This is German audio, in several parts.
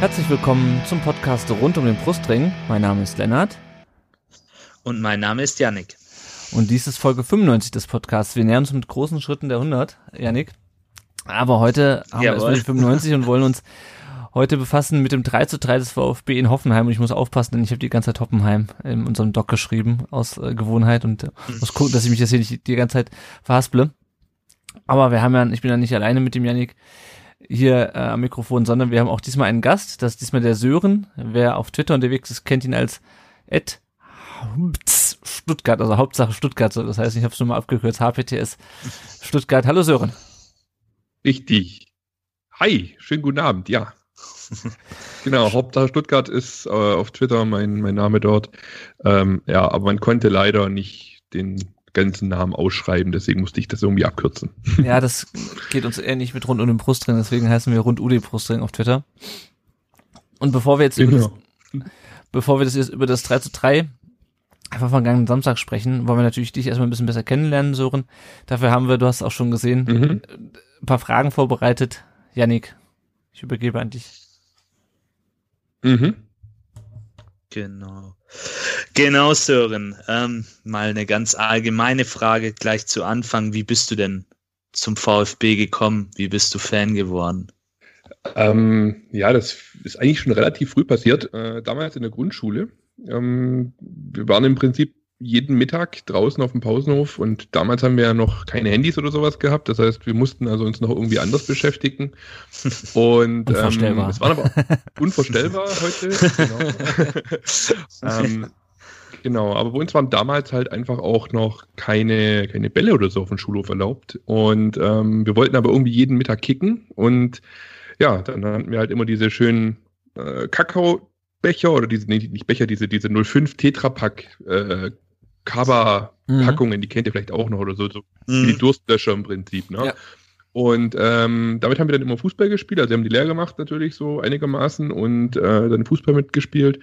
Herzlich willkommen zum Podcast rund um den Brustring. Mein Name ist Lennart. Und mein Name ist Yannick. Und dies ist Folge 95 des Podcasts. Wir nähern uns mit großen Schritten der 100, Yannick. Aber heute haben Jawohl. wir erstmal die 95 und wollen uns heute befassen mit dem 3 zu 3 des VfB in Hoffenheim. Und ich muss aufpassen, denn ich habe die ganze Zeit Hoffenheim in unserem Doc geschrieben, aus äh, Gewohnheit und äh, muss gucken, dass ich mich das hier nicht die ganze Zeit verhasple. Aber wir haben ja, ich bin ja nicht alleine mit dem Yannick hier äh, am Mikrofon, sondern wir haben auch diesmal einen Gast. Das ist diesmal der Sören. Wer auf Twitter unterwegs ist, kennt ihn als Ed Stuttgart, also Hauptsache Stuttgart. Das heißt, ich habe es nur mal abgekürzt. HPTS Stuttgart. Hallo Sören. Richtig. Hi, schönen guten Abend. Ja. genau, Hauptsache Stuttgart ist äh, auf Twitter mein, mein Name dort. Ähm, ja, aber man konnte leider nicht den ganzen Namen ausschreiben, deswegen musste ich das irgendwie abkürzen. Ja, das geht uns ähnlich mit rund um den Brustring, deswegen heißen wir rund UD Brustring auf Twitter. Und bevor wir jetzt genau. über das, bevor wir das jetzt über das 3 zu 3 einfach vergangenen Samstag sprechen, wollen wir natürlich dich erstmal ein bisschen besser kennenlernen, Sören. Dafür haben wir, du hast auch schon gesehen, mhm. ein paar Fragen vorbereitet. Yannick, ich übergebe an dich. Mhm. Genau. Genau, Sören. Ähm, mal eine ganz allgemeine Frage gleich zu Anfang. Wie bist du denn zum VfB gekommen? Wie bist du Fan geworden? Ähm, ja, das ist eigentlich schon relativ früh passiert. Äh, damals in der Grundschule. Ähm, wir waren im Prinzip jeden Mittag draußen auf dem Pausenhof und damals haben wir ja noch keine Handys oder sowas gehabt. Das heißt, wir mussten also uns noch irgendwie anders beschäftigen. Und ähm, es war aber unvorstellbar heute. Genau. ähm, genau, aber bei uns waren damals halt einfach auch noch keine, keine Bälle oder so auf dem Schulhof erlaubt. Und ähm, wir wollten aber irgendwie jeden Mittag kicken. Und ja, dann hatten wir halt immer diese schönen äh, Kakao-Becher oder diese, nee, nicht Becher, diese, diese 05 Tetrapack äh, Cover-Packungen, mhm. die kennt ihr vielleicht auch noch oder so, so mhm. wie die Durstlöscher im Prinzip, ne? Ja. Und ähm, damit haben wir dann immer Fußball gespielt, also wir haben die Lehr gemacht natürlich so einigermaßen und äh, dann Fußball mitgespielt.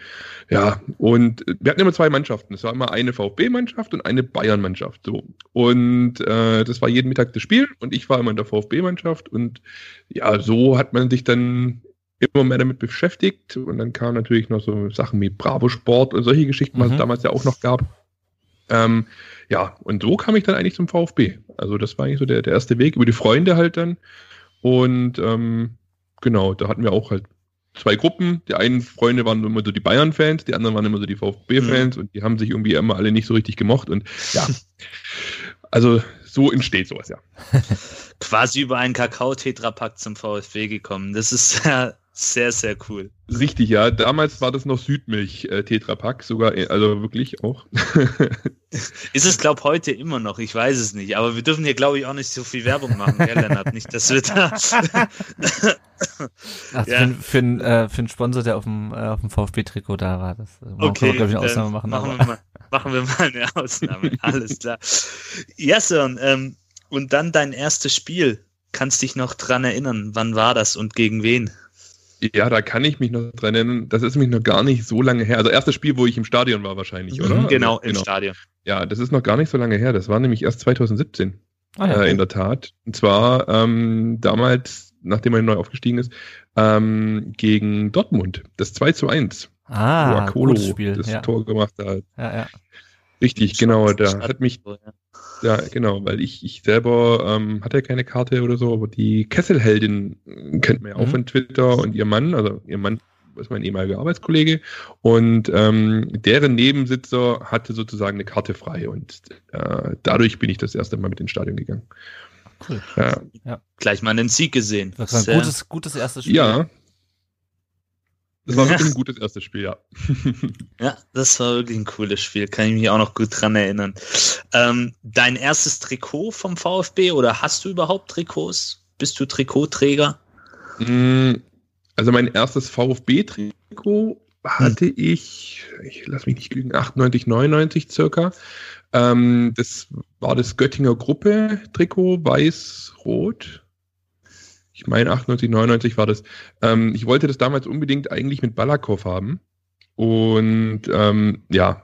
Ja, und wir hatten immer zwei Mannschaften. Es war immer eine VfB-Mannschaft und eine Bayern-Mannschaft. So. Und äh, das war jeden Mittag das Spiel und ich war immer in der VfB-Mannschaft und ja, so hat man sich dann immer mehr damit beschäftigt und dann kamen natürlich noch so Sachen wie Bravo Sport und solche Geschichten, was mhm. es damals ja auch noch gab. Ähm, ja, und so kam ich dann eigentlich zum VfB. Also das war eigentlich so der, der erste Weg, über die Freunde halt dann. Und ähm, genau, da hatten wir auch halt zwei Gruppen. Die einen Freunde waren immer so die Bayern-Fans, die anderen waren immer so die VfB-Fans mhm. und die haben sich irgendwie immer alle nicht so richtig gemocht. Und ja, also so entsteht sowas, ja. Quasi über einen Kakao-Tetrapack zum VfB gekommen. Das ist ja sehr, sehr cool. Richtig, ja. Damals war das noch Südmilch-Tetrapack, äh, sogar, äh, also wirklich auch. Ist es, glaube heute immer noch, ich weiß es nicht. Aber wir dürfen hier, glaube ich, auch nicht so viel Werbung machen, gell, Lennart? Nicht, dass wir da. Ach, ja. für, für, einen, äh, für einen Sponsor, der auf dem, äh, auf dem VfB-Trikot da war. Das, äh, okay, man, ich, eine Ausnahme machen. Machen wir, mal, machen wir mal eine Ausnahme. Alles klar. Ja, Sören, ähm, und dann dein erstes Spiel. Kannst dich noch dran erinnern? Wann war das und gegen wen? Ja, da kann ich mich noch dran erinnern. Das ist nämlich noch gar nicht so lange her. Also erstes Spiel, wo ich im Stadion war wahrscheinlich, oder? Mhm, genau, also, im genau. Stadion. Ja, das ist noch gar nicht so lange her. Das war nämlich erst 2017. Ah, ja, äh, in der Tat. Und zwar ähm, damals, nachdem er neu aufgestiegen ist, ähm, gegen Dortmund. Das 2 zu 1. Ah, wo Akolo Spiel. das ja. Tor gemacht hat. Ja, ja. Richtig, genau. Da hat mich, ja, genau, weil ich, ich selber ähm, hatte keine Karte oder so, aber die Kesselheldin kennt man ja auch mhm. von Twitter und ihr Mann, also ihr Mann ist mein ehemaliger Arbeitskollege und ähm, deren Nebensitzer hatte sozusagen eine Karte frei und äh, dadurch bin ich das erste Mal mit ins Stadion gegangen. Cool. Ja. ja. Gleich mal einen Sieg gesehen. Das war ein gutes, gutes erstes Spiel. Ja, das war wirklich ein gutes erstes Spiel, ja. ja, das war wirklich ein cooles Spiel. Kann ich mich auch noch gut dran erinnern. Ähm, dein erstes Trikot vom VfB oder hast du überhaupt Trikots? Bist du Trikotträger? Mm, also mein erstes VfB-Trikot hatte hm. ich, ich lass mich nicht lügen, 98, 99 circa. Ähm, das war das Göttinger Gruppe-Trikot, weiß-rot. Ich meine 98, 99 war das. Ähm, ich wollte das damals unbedingt eigentlich mit Balakow haben. Und ähm, ja,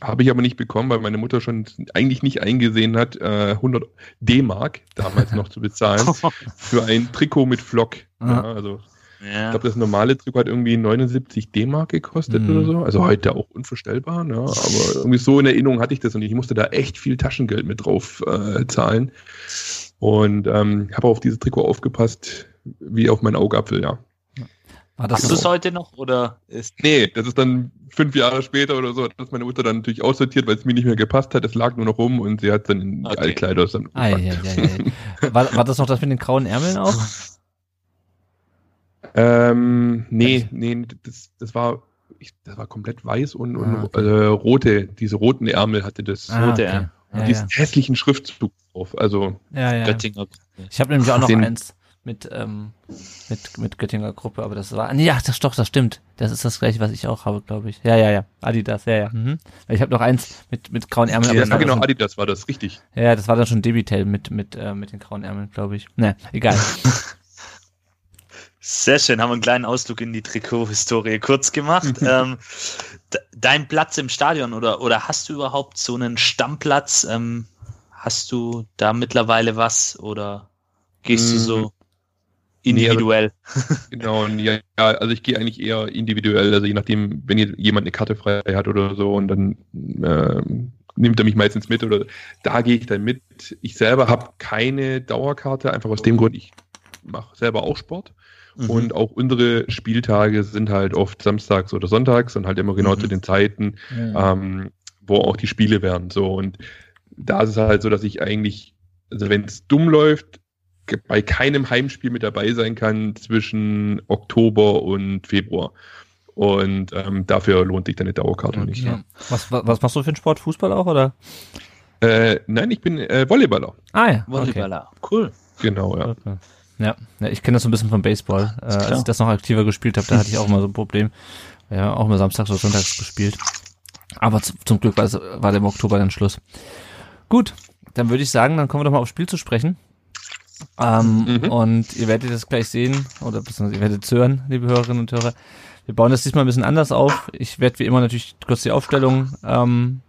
habe ich aber nicht bekommen, weil meine Mutter schon eigentlich nicht eingesehen hat, äh, 100 D-Mark damals noch zu bezahlen für ein Trikot mit Flock. Ja, also ja. ich glaube, das normale Trikot hat irgendwie 79 D-Mark gekostet mhm. oder so. Also heute auch unvorstellbar, ne? aber irgendwie so in Erinnerung hatte ich das und ich musste da echt viel Taschengeld mit drauf äh, zahlen. Und ähm, habe auf dieses Trikot aufgepasst, wie auf meinen Augapfel, ja. War das Hast du es heute noch oder ist. Nee, das ist dann fünf Jahre später oder so, dass meine Mutter dann natürlich aussortiert, weil es mir nicht mehr gepasst hat. Es lag nur noch rum und sie hat dann in die okay. Altkleider dann. Ah, ja, ja, ja. War, war das noch das mit den grauen Ärmeln auch? ähm, nee, nee, das, das war ich, das war komplett weiß und, und ah, okay. äh, rote, diese roten Ärmel hatte das. Ah, rote Ärmel. Ja, diesen ja. hässlichen Schriftzug drauf. Also ja, ja. Göttinger. Ich habe nämlich auch noch den, eins mit, ähm, mit, mit Göttinger Gruppe, aber das war, nee, ja, das doch, das stimmt. Das ist das gleiche, was ich auch habe, glaube ich. Ja, ja, ja. Adidas, ja, ja. Mhm. Ich habe noch eins mit, mit grauen Ärmeln. Ja, genau, schon, Adidas war das, richtig. Ja, das war dann schon Debitel mit, mit, äh, mit den grauen Ärmeln, glaube ich. Ne, egal. Sehr schön, haben wir einen kleinen Ausflug in die Trikot-Historie kurz gemacht. ähm, dein Platz im Stadion oder, oder hast du überhaupt so einen Stammplatz? Ähm, hast du da mittlerweile was oder gehst du so? Individuell. Nee, also, genau, ja, also ich gehe eigentlich eher individuell, also je nachdem, wenn jemand eine Karte frei hat oder so und dann äh, nimmt er mich meistens mit oder da gehe ich dann mit. Ich selber habe keine Dauerkarte, einfach aus dem Grund, ich mache selber auch Sport. Mhm. Und auch unsere Spieltage sind halt oft samstags oder sonntags und halt immer genau mhm. zu den Zeiten, ja. ähm, wo auch die Spiele werden. So und da ist es halt so, dass ich eigentlich, also wenn es dumm läuft, bei keinem Heimspiel mit dabei sein kann zwischen Oktober und Februar. Und ähm, dafür lohnt sich deine Dauerkarte okay. nicht. Ja. Was, was, was, machst du für einen Sport? Fußball auch, oder? Äh, nein, ich bin äh, Volleyballer. Ah ja, Volleyballer. Okay. Cool. Genau, ja. Okay. Ja, ja ich kenne das so ein bisschen vom Baseball. Äh, als ich das noch aktiver gespielt habe, da hatte ich auch mal so ein Problem. Ja, auch mal samstags oder sonntags gespielt. Aber zum Glück war, war der im Oktober dann Schluss. Gut, dann würde ich sagen, dann kommen wir doch mal aufs Spiel zu sprechen. Ähm, mhm. Und ihr werdet das gleich sehen, oder beziehungsweise ihr werdet es hören, liebe Hörerinnen und Hörer. Wir bauen das diesmal ein bisschen anders auf. Ich werde wie immer natürlich kurz die Aufstellung ähm,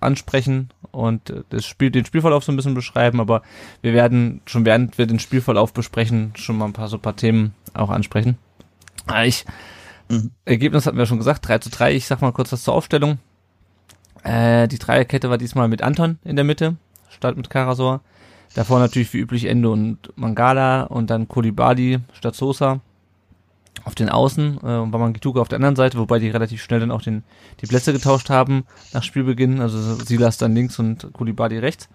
ansprechen und das Spiel, den Spielverlauf so ein bisschen beschreiben, aber wir werden schon während wir den Spielverlauf besprechen, schon mal ein paar so ein paar Themen auch ansprechen. Ah, ich, mhm. Ergebnis hatten wir schon gesagt, 3 zu 3. Ich sag mal kurz was zur Aufstellung. Äh, die Dreierkette war diesmal mit Anton in der Mitte, statt mit Karasor. Davor natürlich wie üblich Endo und Mangala und dann Kolibali statt Sosa auf den Außen äh, und Wamangituka auf der anderen Seite, wobei die relativ schnell dann auch den, die Plätze getauscht haben nach Spielbeginn. Also Silas dann links und Kulibali rechts.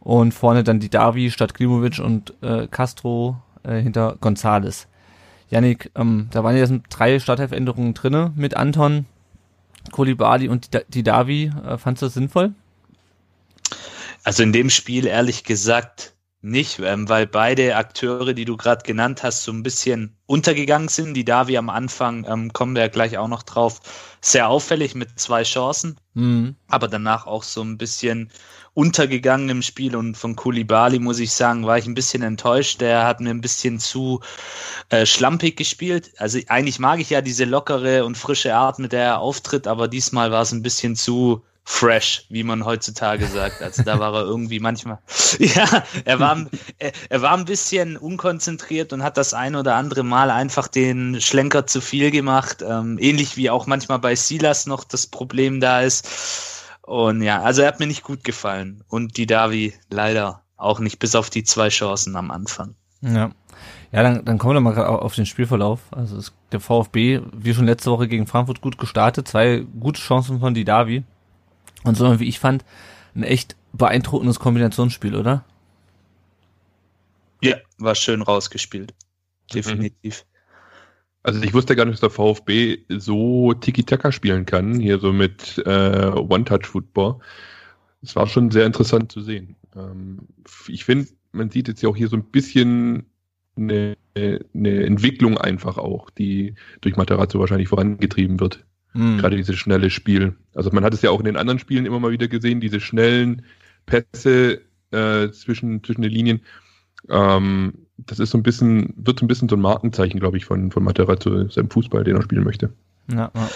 Und vorne dann die Davi statt Klimovic und äh, Castro äh, hinter Gonzales. Yannick, ähm, da waren ja drei Startelf-Änderungen drinne mit Anton, Kolibali und die Davi. Äh, fandst du das sinnvoll? Also in dem Spiel ehrlich gesagt nicht, ähm, weil beide Akteure, die du gerade genannt hast, so ein bisschen untergegangen sind. Die Davi am Anfang, ähm, kommen wir ja gleich auch noch drauf, sehr auffällig mit zwei Chancen, mhm. aber danach auch so ein bisschen untergegangen im Spiel und von Kulibali muss ich sagen, war ich ein bisschen enttäuscht. Der hat mir ein bisschen zu äh, schlampig gespielt. Also eigentlich mag ich ja diese lockere und frische Art, mit der er auftritt, aber diesmal war es ein bisschen zu fresh, wie man heutzutage sagt. Also da war er irgendwie manchmal, ja, er war, er, er, war ein bisschen unkonzentriert und hat das ein oder andere Mal einfach den Schlenker zu viel gemacht. Ähm, ähnlich wie auch manchmal bei Silas noch das Problem da ist. Und ja, also er hat mir nicht gut gefallen. Und die Davi leider auch nicht, bis auf die zwei Chancen am Anfang. Ja. Ja, dann, dann kommen wir mal auf den Spielverlauf. Also es, der VfB, wie schon letzte Woche gegen Frankfurt gut gestartet, zwei gute Chancen von Didavi. Und so, wie ich fand, ein echt beeindruckendes Kombinationsspiel, oder? Ja, war schön rausgespielt. Definitiv. Also ich wusste gar nicht, dass der VfB so Tiki-Taka spielen kann, hier so mit äh, One-Touch-Football. Es war schon sehr interessant zu sehen. Ähm, ich finde, man sieht jetzt ja auch hier so ein bisschen eine, eine Entwicklung einfach auch, die durch Materazzo wahrscheinlich vorangetrieben wird. Mhm. Gerade dieses schnelle Spiel. Also man hat es ja auch in den anderen Spielen immer mal wieder gesehen, diese schnellen Pässe äh, zwischen, zwischen den Linien. Ähm, das ist so ein bisschen, wird so ein bisschen so ein Markenzeichen, glaube ich, von, von Materazzo, seinem Fußball, den er spielen möchte. Ja, ja.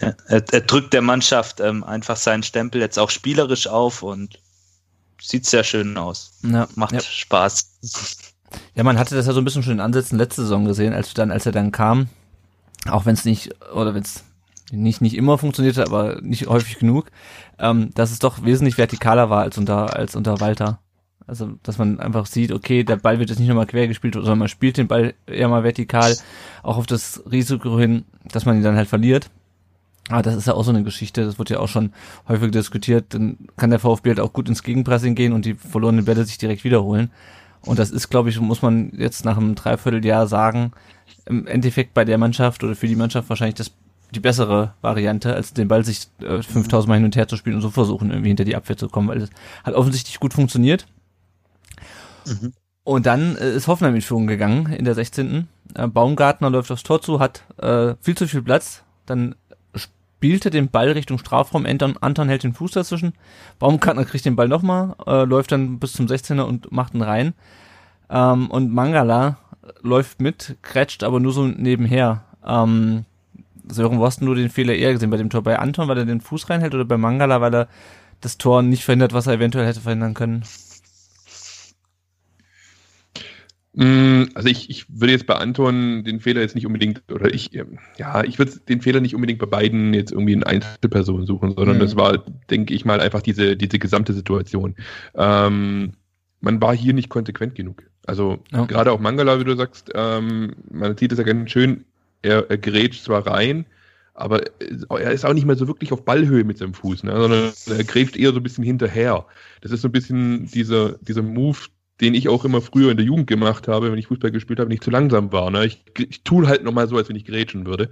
Ja, er, er, drückt der Mannschaft ähm, einfach seinen Stempel jetzt auch spielerisch auf und sieht sehr schön aus. Ja, Macht ja. Spaß. Ja, man hatte das ja so ein bisschen schon in Ansätzen letzte Saison gesehen, als dann, als er dann kam, auch wenn es nicht, oder wenn es nicht, nicht immer funktionierte, aber nicht häufig genug, ähm, dass es doch wesentlich vertikaler war als unter, als unter Walter. Also, dass man einfach sieht, okay, der Ball wird jetzt nicht nochmal quer gespielt, sondern man spielt den Ball eher mal vertikal, auch auf das Risiko hin, dass man ihn dann halt verliert. Aber das ist ja auch so eine Geschichte, das wird ja auch schon häufig diskutiert. Dann kann der VfB halt auch gut ins Gegenpressing gehen und die verlorenen Bälle sich direkt wiederholen. Und das ist, glaube ich, muss man jetzt nach einem Dreivierteljahr sagen, im Endeffekt bei der Mannschaft oder für die Mannschaft wahrscheinlich das die bessere Variante, als den Ball sich äh, 5000 Mal hin und her zu spielen und so versuchen, irgendwie hinter die Abwehr zu kommen, weil das hat offensichtlich gut funktioniert. Mhm. Und dann äh, ist Hoffenheim in Führung gegangen in der 16. Äh, Baumgartner läuft aufs Tor zu, hat äh, viel zu viel Platz. Dann spielte den Ball Richtung Strafraum, Anton, Anton hält den Fuß dazwischen. Baumgartner kriegt den Ball nochmal, äh, läuft dann bis zum 16er und macht ihn rein. Ähm, und Mangala läuft mit, kretscht aber nur so nebenher. Ähm, Sören, wo hast du nur den Fehler eher gesehen? Bei dem Tor bei Anton, weil er den Fuß reinhält oder bei Mangala, weil er das Tor nicht verhindert, was er eventuell hätte verhindern können? Mm, also ich, ich würde jetzt bei Anton den Fehler jetzt nicht unbedingt, oder ich, ähm, ja, ich würde den Fehler nicht unbedingt bei beiden jetzt irgendwie in Einzelpersonen suchen, sondern mhm. das war, denke ich mal, einfach diese, diese gesamte Situation. Ähm, man war hier nicht konsequent genug. Also ja. gerade auch Mangala, wie du sagst, ähm, man sieht es ja ganz schön, er, er grätscht zwar rein, aber er ist auch nicht mehr so wirklich auf Ballhöhe mit seinem Fuß, ne, sondern er grätscht eher so ein bisschen hinterher. Das ist so ein bisschen dieser, dieser Move, den ich auch immer früher in der Jugend gemacht habe, wenn ich Fußball gespielt habe, nicht zu langsam war. Ne? Ich, ich tue halt nochmal so, als wenn ich grätschen würde.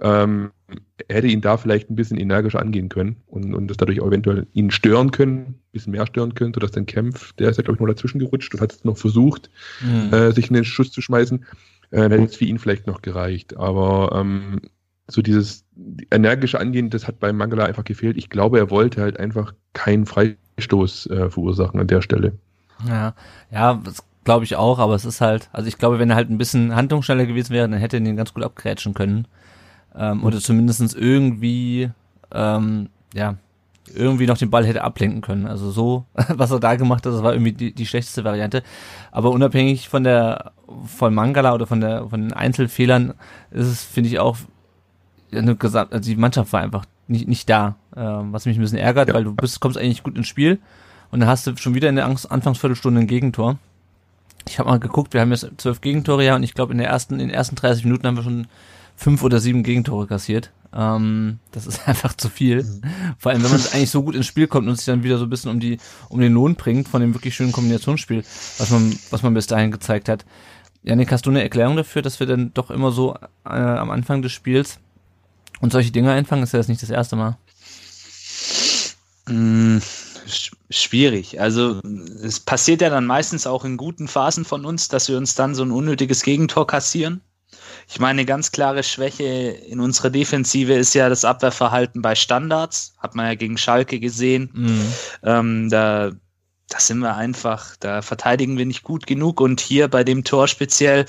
Ähm, hätte ihn da vielleicht ein bisschen energischer angehen können und, und das dadurch auch eventuell ihn stören können, ein bisschen mehr stören können, sodass dann Kempf, der ist ja, glaube ich, noch dazwischen gerutscht und hat es noch versucht, mhm. äh, sich in den Schuss zu schmeißen. Äh, dann hätte es für ihn vielleicht noch gereicht. Aber ähm, so dieses energische Angehen, das hat bei Mangala einfach gefehlt. Ich glaube, er wollte halt einfach keinen Freistoß äh, verursachen an der Stelle. Ja, ja, das glaube ich auch, aber es ist halt, also ich glaube, wenn er halt ein bisschen handlungsschneller gewesen wäre, dann hätte er den ganz gut abgrätschen können. Ähm, mhm. Oder zumindestens irgendwie, ähm, ja, irgendwie noch den Ball hätte ablenken können. Also so, was er da gemacht hat, das war irgendwie die, die schlechteste Variante. Aber unabhängig von der von Mangala oder von der von den Einzelfehlern ist es, finde ich, auch eine Gesamt, also die Mannschaft war einfach nicht, nicht da, ähm, was mich ein bisschen ärgert, ja. weil du bist, kommst eigentlich gut ins Spiel und dann hast du schon wieder in der Anfangsviertelstunde ein Gegentor. Ich habe mal geguckt, wir haben jetzt zwölf Gegentore ja und ich glaube in der ersten, in den ersten 30 Minuten haben wir schon fünf oder sieben Gegentore kassiert. Ähm, das ist einfach zu viel. Mhm. Vor allem, wenn man eigentlich so gut ins Spiel kommt und sich dann wieder so ein bisschen um die, um den Lohn bringt von dem wirklich schönen Kombinationsspiel, was man, was man bis dahin gezeigt hat. Janik, hast du eine Erklärung dafür, dass wir dann doch immer so äh, am Anfang des Spiels und solche Dinge einfangen? Ist ja das nicht das erste Mal. Mm, schwierig. Also es passiert ja dann meistens auch in guten Phasen von uns, dass wir uns dann so ein unnötiges Gegentor kassieren. Ich meine, eine ganz klare Schwäche in unserer Defensive ist ja das Abwehrverhalten bei Standards. Hat man ja gegen Schalke gesehen. Mhm. Ähm, da, da sind wir einfach, da verteidigen wir nicht gut genug. Und hier bei dem Tor speziell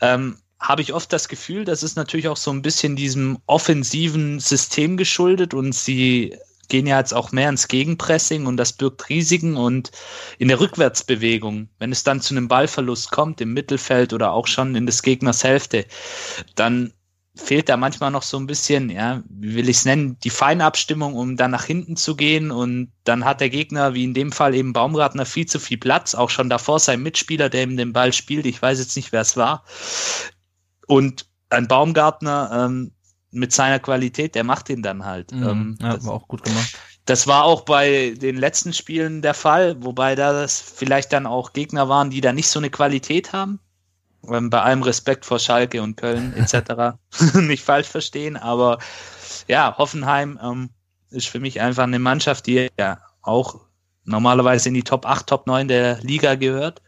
ähm, habe ich oft das Gefühl, das ist natürlich auch so ein bisschen diesem offensiven System geschuldet und sie gehen ja jetzt auch mehr ins Gegenpressing und das birgt Risiken und in der Rückwärtsbewegung, wenn es dann zu einem Ballverlust kommt im Mittelfeld oder auch schon in des Gegners Hälfte, dann fehlt da manchmal noch so ein bisschen, ja, wie will ich es nennen, die Feinabstimmung, um dann nach hinten zu gehen und dann hat der Gegner, wie in dem Fall eben Baumgartner, viel zu viel Platz, auch schon davor sein Mitspieler, der ihm den Ball spielt, ich weiß jetzt nicht, wer es war. Und ein Baumgartner ähm, mit seiner Qualität, der macht ihn dann halt. Mhm, ähm, ja, das, war auch gut gemacht. Das war auch bei den letzten Spielen der Fall, wobei da das vielleicht dann auch Gegner waren, die da nicht so eine Qualität haben. Ähm, bei allem Respekt vor Schalke und Köln etc. nicht falsch verstehen, aber ja, Hoffenheim ähm, ist für mich einfach eine Mannschaft, die ja auch normalerweise in die Top 8, Top 9 der Liga gehört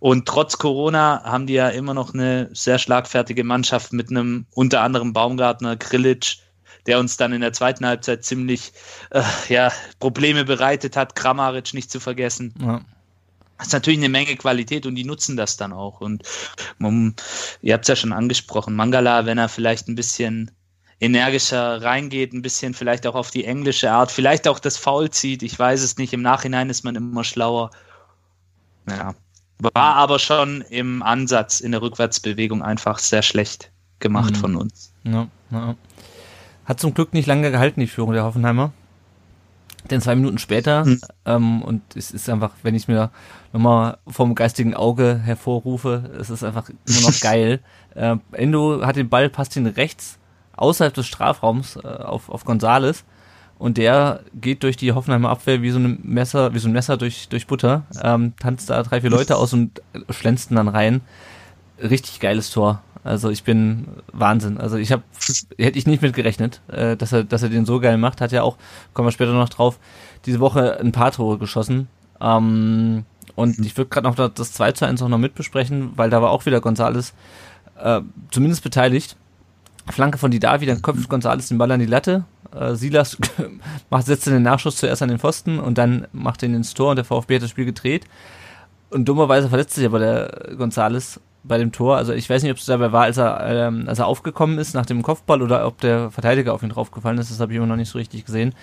Und trotz Corona haben die ja immer noch eine sehr schlagfertige Mannschaft mit einem unter anderem Baumgartner, Grillitsch, der uns dann in der zweiten Halbzeit ziemlich äh, ja, Probleme bereitet hat, Kramaric nicht zu vergessen. Ja. Das ist natürlich eine Menge Qualität und die nutzen das dann auch. Und um, ihr habt es ja schon angesprochen, Mangala, wenn er vielleicht ein bisschen energischer reingeht, ein bisschen vielleicht auch auf die englische Art, vielleicht auch das Foul zieht, ich weiß es nicht, im Nachhinein ist man immer schlauer. Ja, war aber schon im Ansatz in der Rückwärtsbewegung einfach sehr schlecht gemacht mhm. von uns. Ja, ja. Hat zum Glück nicht lange gehalten, die Führung der Hoffenheimer. Denn zwei Minuten später, mhm. ähm, und es ist einfach, wenn ich mir nochmal vom geistigen Auge hervorrufe, es ist einfach immer noch geil. Äh, Endo hat den Ball, passt ihn rechts außerhalb des Strafraums äh, auf, auf Gonzales und der geht durch die Hoffenheimer Abwehr wie so ein Messer, wie so ein Messer durch, durch Butter, ähm, tanzt da drei, vier Leute aus und schlänzt dann rein. Richtig geiles Tor. Also ich bin Wahnsinn. Also ich habe hätte ich nicht mit gerechnet, äh, dass er dass er den so geil macht. Hat ja auch kommen wir später noch drauf. Diese Woche ein paar Tore geschossen. Ähm, und ich würde gerade noch das 2 zu 1 auch noch mitbesprechen, weil da war auch wieder Gonzales äh, zumindest beteiligt. Flanke von Didavi, dann köpft Gonzales den Ball an die Latte. Äh, Silas macht, setzt den Nachschuss zuerst an den Pfosten und dann macht ihn ins Tor und der VfB hat das Spiel gedreht. Und dummerweise verletzt sich aber der Gonzales bei dem Tor. Also ich weiß nicht, ob es dabei war, als er, ähm, als er aufgekommen ist nach dem Kopfball oder ob der Verteidiger auf ihn draufgefallen ist. Das habe ich immer noch nicht so richtig gesehen.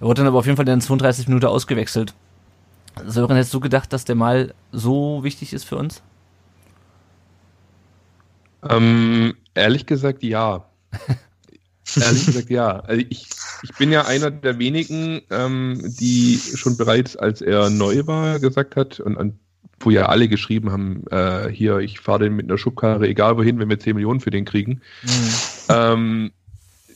Er wurde dann aber auf jeden Fall in 32 Minuten ausgewechselt. Sören, hättest du gedacht, dass der mal so wichtig ist für uns? Ähm, ehrlich gesagt, ja. Ehrlich gesagt, ja. Also ich, ich bin ja einer der wenigen, ähm, die schon bereits, als er neu war, gesagt hat, und, und wo ja alle geschrieben haben, äh, hier, ich fahre den mit einer Schubkarre, egal wohin, wenn wir 10 Millionen für den kriegen. Mhm. Ähm,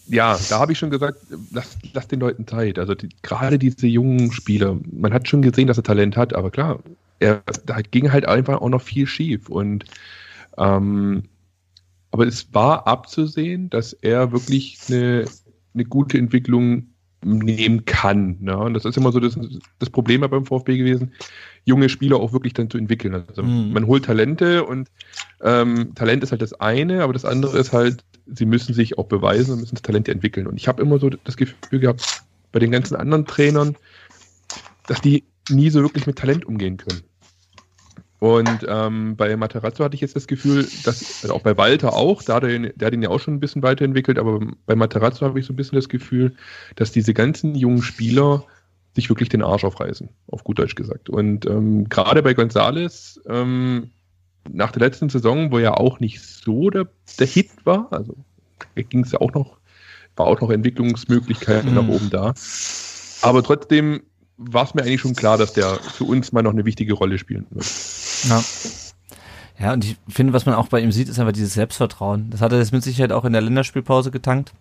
ja, da habe ich schon gesagt, lass, lass den Leuten Zeit. Also die, gerade diese jungen Spieler, man hat schon gesehen, dass er Talent hat, aber klar, er, da ging halt einfach auch noch viel schief. Und ähm, aber es war abzusehen, dass er wirklich eine, eine gute Entwicklung nehmen kann. Ne? Und das ist immer so das, das Problem beim VfB gewesen, junge Spieler auch wirklich dann zu entwickeln. Also mhm. man holt Talente und ähm, Talent ist halt das eine, aber das andere ist halt, sie müssen sich auch beweisen und müssen das Talent entwickeln. Und ich habe immer so das Gefühl gehabt, bei den ganzen anderen Trainern, dass die nie so wirklich mit Talent umgehen können. Und ähm, bei Materazzo hatte ich jetzt das Gefühl, dass, also auch bei Walter auch, da der, der hat ihn ja auch schon ein bisschen weiterentwickelt, aber bei Materazzo habe ich so ein bisschen das Gefühl, dass diese ganzen jungen Spieler sich wirklich den Arsch aufreißen, auf gut Deutsch gesagt. Und ähm, gerade bei Gonzales, ähm, nach der letzten Saison, wo ja auch nicht so der, der Hit war, also ging es ja auch noch, war auch noch Entwicklungsmöglichkeiten mhm. nach oben da. Aber trotzdem war es mir eigentlich schon klar, dass der für uns mal noch eine wichtige Rolle spielen wird. Ja. Ja, und ich finde, was man auch bei ihm sieht, ist einfach dieses Selbstvertrauen. Das hat er jetzt mit Sicherheit auch in der Länderspielpause getankt.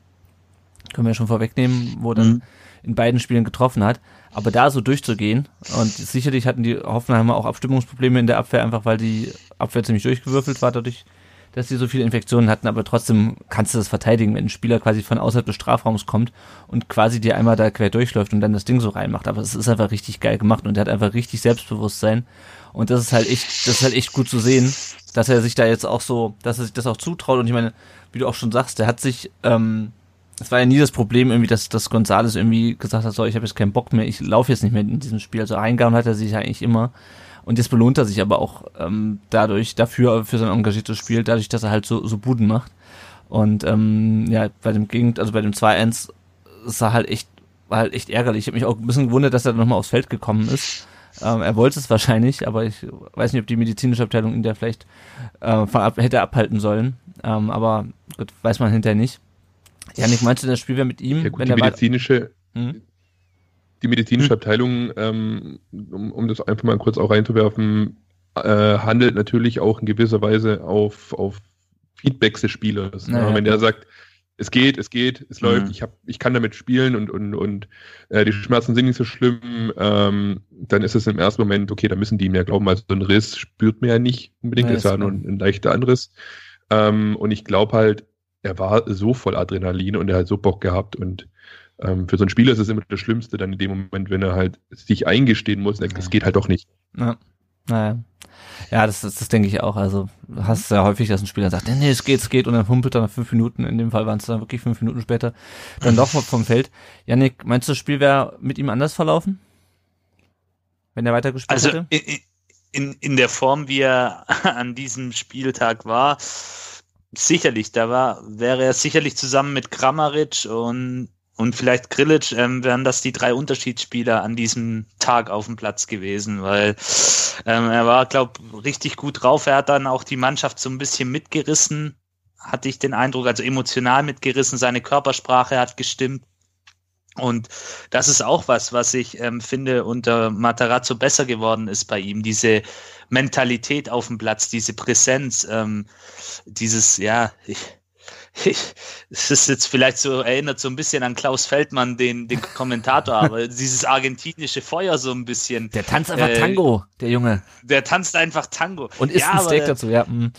Können wir ja schon vorwegnehmen, wo er dann mhm. in beiden Spielen getroffen hat. Aber da so durchzugehen, und sicherlich hatten die Hoffenheimer auch Abstimmungsprobleme in der Abwehr, einfach weil die Abwehr ziemlich durchgewürfelt war, dadurch, dass sie so viele Infektionen hatten, aber trotzdem kannst du das verteidigen, wenn ein Spieler quasi von außerhalb des Strafraums kommt und quasi dir einmal da quer durchläuft und dann das Ding so reinmacht. Aber es ist einfach richtig geil gemacht und er hat einfach richtig Selbstbewusstsein. Und das ist halt echt, das ist halt echt gut zu sehen, dass er sich da jetzt auch so, dass er sich das auch zutraut. Und ich meine, wie du auch schon sagst, der hat sich, ähm, es war ja nie das Problem irgendwie, dass, dass Gonzales irgendwie gesagt hat, so, ich habe jetzt keinen Bock mehr, ich laufe jetzt nicht mehr in diesem Spiel. Also eingehauen hat er sich eigentlich immer. Und jetzt belohnt er sich aber auch ähm, dadurch, dafür, für sein engagiertes Spiel, dadurch, dass er halt so, so Buden macht. Und ähm, ja, bei dem Gegend, also bei dem 2-1 sah halt echt, war halt echt ärgerlich. Ich habe mich auch ein bisschen gewundert, dass er nochmal aufs Feld gekommen ist. Ähm, er wollte es wahrscheinlich, aber ich weiß nicht, ob die medizinische Abteilung ihn da vielleicht äh, ab, hätte abhalten sollen. Ähm, aber gut, weiß man hinterher nicht. Janik, meinst du, das Spiel wäre mit ihm? Ja, gut, wenn die medizinische, hm? die medizinische hm. Abteilung, ähm, um, um das einfach mal kurz auch reinzuwerfen, äh, handelt natürlich auch in gewisser Weise auf, auf Feedbacks des Spielers. Naja, wenn der sagt, es geht, es geht, es läuft, mhm. ich, hab, ich kann damit spielen und, und, und äh, die Schmerzen sind nicht so schlimm, ähm, dann ist es im ersten Moment, okay, da müssen die mehr glauben. Also so ein Riss spürt man ja nicht unbedingt, ja, ist ja nur ein, ein leichter Anriss. Ähm, und ich glaube halt, er war so voll Adrenalin und er hat so Bock gehabt und ähm, für so einen Spieler ist es immer das Schlimmste dann in dem Moment, wenn er halt sich eingestehen muss, es geht halt doch nicht. Ja. Naja. Ja, das, das, das denke ich auch. Also hast ja häufig, dass ein Spieler sagt, nee, es geht, es geht und dann humpelt er nach fünf Minuten. In dem Fall waren es dann wirklich fünf Minuten später dann doch vom Feld. Janik, meinst du, das Spiel wäre mit ihm anders verlaufen? Wenn er weitergespielt also, hätte? In, in, in der Form, wie er an diesem Spieltag war, sicherlich, da war, wäre er sicherlich zusammen mit Kramaric und und vielleicht Grilic ähm, wären das die drei Unterschiedsspieler an diesem Tag auf dem Platz gewesen, weil ähm, er war, glaube richtig gut drauf. Er hat dann auch die Mannschaft so ein bisschen mitgerissen, hatte ich den Eindruck, also emotional mitgerissen. Seine Körpersprache hat gestimmt. Und das ist auch was, was ich ähm, finde, unter Matarazzo besser geworden ist bei ihm. Diese Mentalität auf dem Platz, diese Präsenz, ähm, dieses, ja, ich, es ist jetzt vielleicht so, erinnert so ein bisschen an Klaus Feldmann, den, den Kommentator, aber dieses argentinische Feuer so ein bisschen. Der tanzt einfach äh, Tango, der Junge. Der tanzt einfach Tango. Und isst ja, ein Steak aber, dazu, ja. Mhm.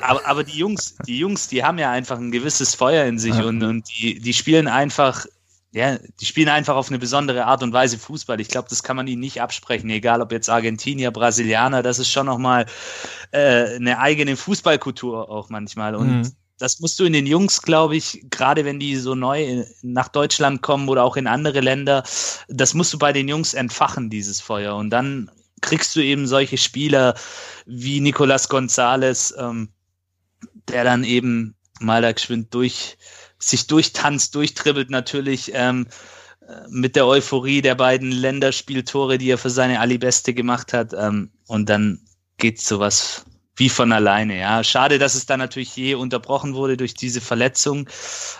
Aber, aber die Jungs, die Jungs, die haben ja einfach ein gewisses Feuer in sich ja. und, und die, die spielen einfach ja, die spielen einfach auf eine besondere Art und Weise Fußball. Ich glaube, das kann man ihnen nicht absprechen, egal ob jetzt Argentinier, Brasilianer, das ist schon nochmal äh, eine eigene Fußballkultur auch manchmal. Und mhm das musst du in den Jungs, glaube ich, gerade wenn die so neu nach Deutschland kommen oder auch in andere Länder, das musst du bei den Jungs entfachen, dieses Feuer. Und dann kriegst du eben solche Spieler wie Nicolas Gonzalez, ähm, der dann eben mal da geschwind durch, sich durchtanzt, durchtribbelt natürlich ähm, mit der Euphorie der beiden Länderspieltore, die er für seine Alibeste gemacht hat. Ähm, und dann geht sowas wie von alleine. Ja, schade, dass es dann natürlich je unterbrochen wurde durch diese Verletzung,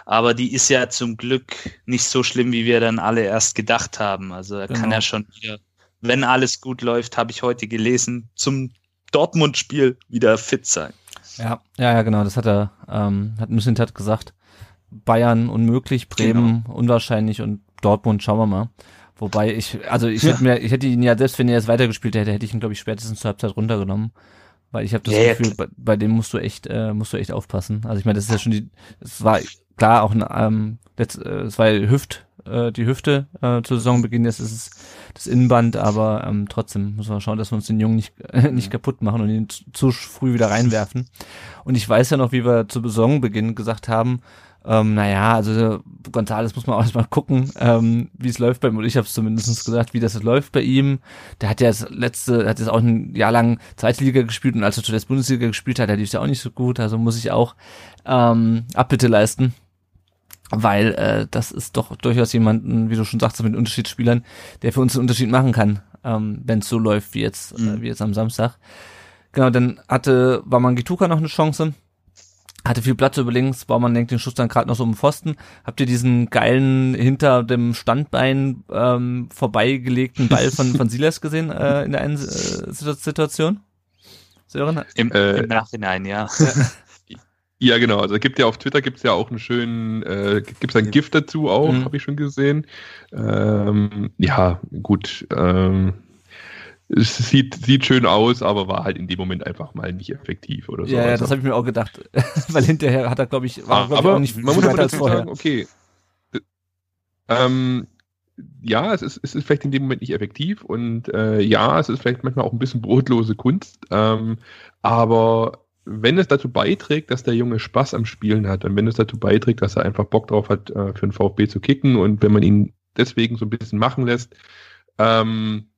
aber die ist ja zum Glück nicht so schlimm, wie wir dann alle erst gedacht haben. Also er genau. kann ja schon wieder, wenn alles gut läuft, habe ich heute gelesen, zum Dortmund-Spiel wieder fit sein. Ja, ja, ja, genau. Das hat er, ähm, hat Missentat gesagt. Bayern unmöglich, Bremen genau. unwahrscheinlich und Dortmund schauen wir mal. Wobei ich, also ich hätte mir, ich hätte ihn ja selbst, wenn er jetzt weitergespielt hätte, hätte ich ihn glaube ich spätestens zur Halbzeit runtergenommen. Weil ich habe das ja, Gefühl, bei, bei, dem musst du echt, äh, musst du echt aufpassen. Also ich meine, das ist ja schon die, es war klar auch ein, ähm, letzt, äh, es war Hüft, äh, die Hüfte äh, zu Saisonbeginn, jetzt ist es das Innenband, aber ähm, trotzdem müssen wir schauen, dass wir uns den Jungen nicht, äh, nicht kaputt machen und ihn zu, zu früh wieder reinwerfen. Und ich weiß ja noch, wie wir zu Saisonbeginn gesagt haben, ähm, naja, also Gonzales muss man auch erstmal gucken, ähm, wie es läuft bei ihm. Und ich habe es zumindest gesagt, wie das läuft bei ihm. Der hat ja das letzte, hat jetzt auch ein Jahr lang zweite Liga gespielt und als er zuletzt Bundesliga gespielt hat, der lief ja auch nicht so gut. Also muss ich auch ähm, Abbitte leisten. Weil äh, das ist doch durchaus jemanden, wie du schon sagst, mit Unterschiedsspielern, der für uns einen Unterschied machen kann, ähm, wenn es so läuft wie jetzt, äh, mhm. äh, wie jetzt am Samstag. Genau, dann hatte Waman Gituka noch eine Chance hatte viel Platz über links, Baumann lenkt den Schuss dann gerade noch so um den Pfosten. Habt ihr diesen geilen hinter dem Standbein ähm, vorbeigelegten Ball von, von Silas gesehen äh, in der einen äh, Situation? Sören? Im, äh, Im Nachhinein, ja. Ja, genau. Also gibt ja auf Twitter gibt's ja auch einen schönen, äh, gibt's ein Gift dazu auch, mhm. habe ich schon gesehen. Ähm, ja, gut. Ähm, es sieht, sieht schön aus, aber war halt in dem Moment einfach mal nicht effektiv oder so. Ja, ja das habe ich mir auch gedacht. Weil hinterher hat er, glaube ich, war ah, glaub aber ich auch nicht man muss weiter als vorher. Sagen, okay. Ähm, ja, es ist, es ist vielleicht in dem Moment nicht effektiv und äh, ja, es ist vielleicht manchmal auch ein bisschen brotlose Kunst, ähm, aber wenn es dazu beiträgt, dass der Junge Spaß am Spielen hat und wenn es dazu beiträgt, dass er einfach Bock drauf hat, äh, für den VfB zu kicken und wenn man ihn deswegen so ein bisschen machen lässt, ähm,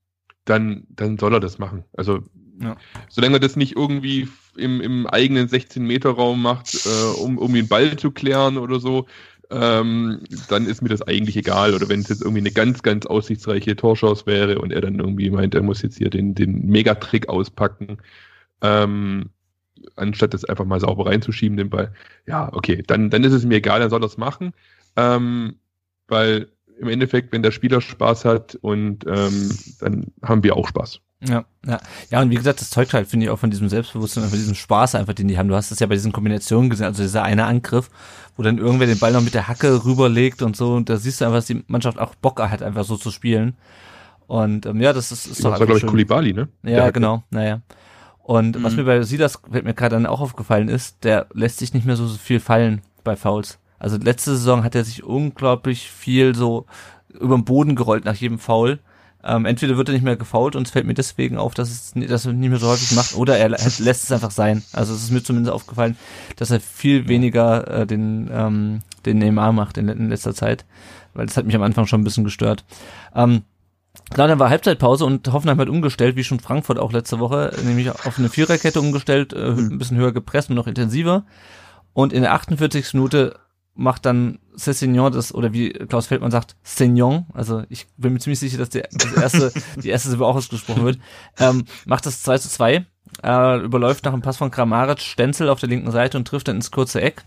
dann, dann soll er das machen. Also ja. solange er das nicht irgendwie im, im eigenen 16-Meter-Raum macht, äh, um, um den Ball zu klären oder so, ähm, dann ist mir das eigentlich egal. Oder wenn es jetzt irgendwie eine ganz, ganz aussichtsreiche Torschance wäre und er dann irgendwie meint, er muss jetzt hier den, den Megatrick auspacken, ähm, anstatt das einfach mal sauber reinzuschieben, den Ball. Ja, okay, dann, dann ist es mir egal, dann soll er das machen. Ähm, weil im Endeffekt, wenn der Spieler Spaß hat und ähm, dann haben wir auch Spaß. Ja, ja. Ja, und wie gesagt, das zeugt halt, finde ich, auch von diesem Selbstbewusstsein, von diesem Spaß einfach, den die haben. Du hast es ja bei diesen Kombinationen gesehen, also dieser eine Angriff, wo dann irgendwer den Ball noch mit der Hacke rüberlegt und so, und da siehst du einfach, dass die Mannschaft auch Bock hat, einfach so zu spielen. Und ähm, ja, das ist, ist doch Das war, glaube ich, Kulibali, ne? Ja, genau, naja. Und mhm. was mir bei Silas, fällt mir gerade dann auch aufgefallen ist, der lässt sich nicht mehr so viel fallen bei Fouls. Also letzte Saison hat er sich unglaublich viel so über den Boden gerollt nach jedem Foul. Ähm, entweder wird er nicht mehr gefault und es fällt mir deswegen auf, dass es dass er nicht mehr so häufig macht, oder er lässt es einfach sein. Also es ist mir zumindest aufgefallen, dass er viel weniger äh, den, ähm, den Neymar macht in, in letzter Zeit, weil das hat mich am Anfang schon ein bisschen gestört. Ähm, Klar, dann war Halbzeitpause und Hoffenheim hat umgestellt, wie schon Frankfurt auch letzte Woche, nämlich auf eine Viererkette umgestellt, äh, mhm. ein bisschen höher gepresst und noch intensiver. Und in der 48. Minute macht dann Cessignon das, oder wie Klaus Feldmann sagt, Seignon, also ich bin mir ziemlich sicher, dass das erste, die erste Silbe auch ausgesprochen wird, ähm, macht das 2 zu 2, äh, überläuft nach einem Pass von Kramaric Stenzel auf der linken Seite und trifft dann ins kurze Eck.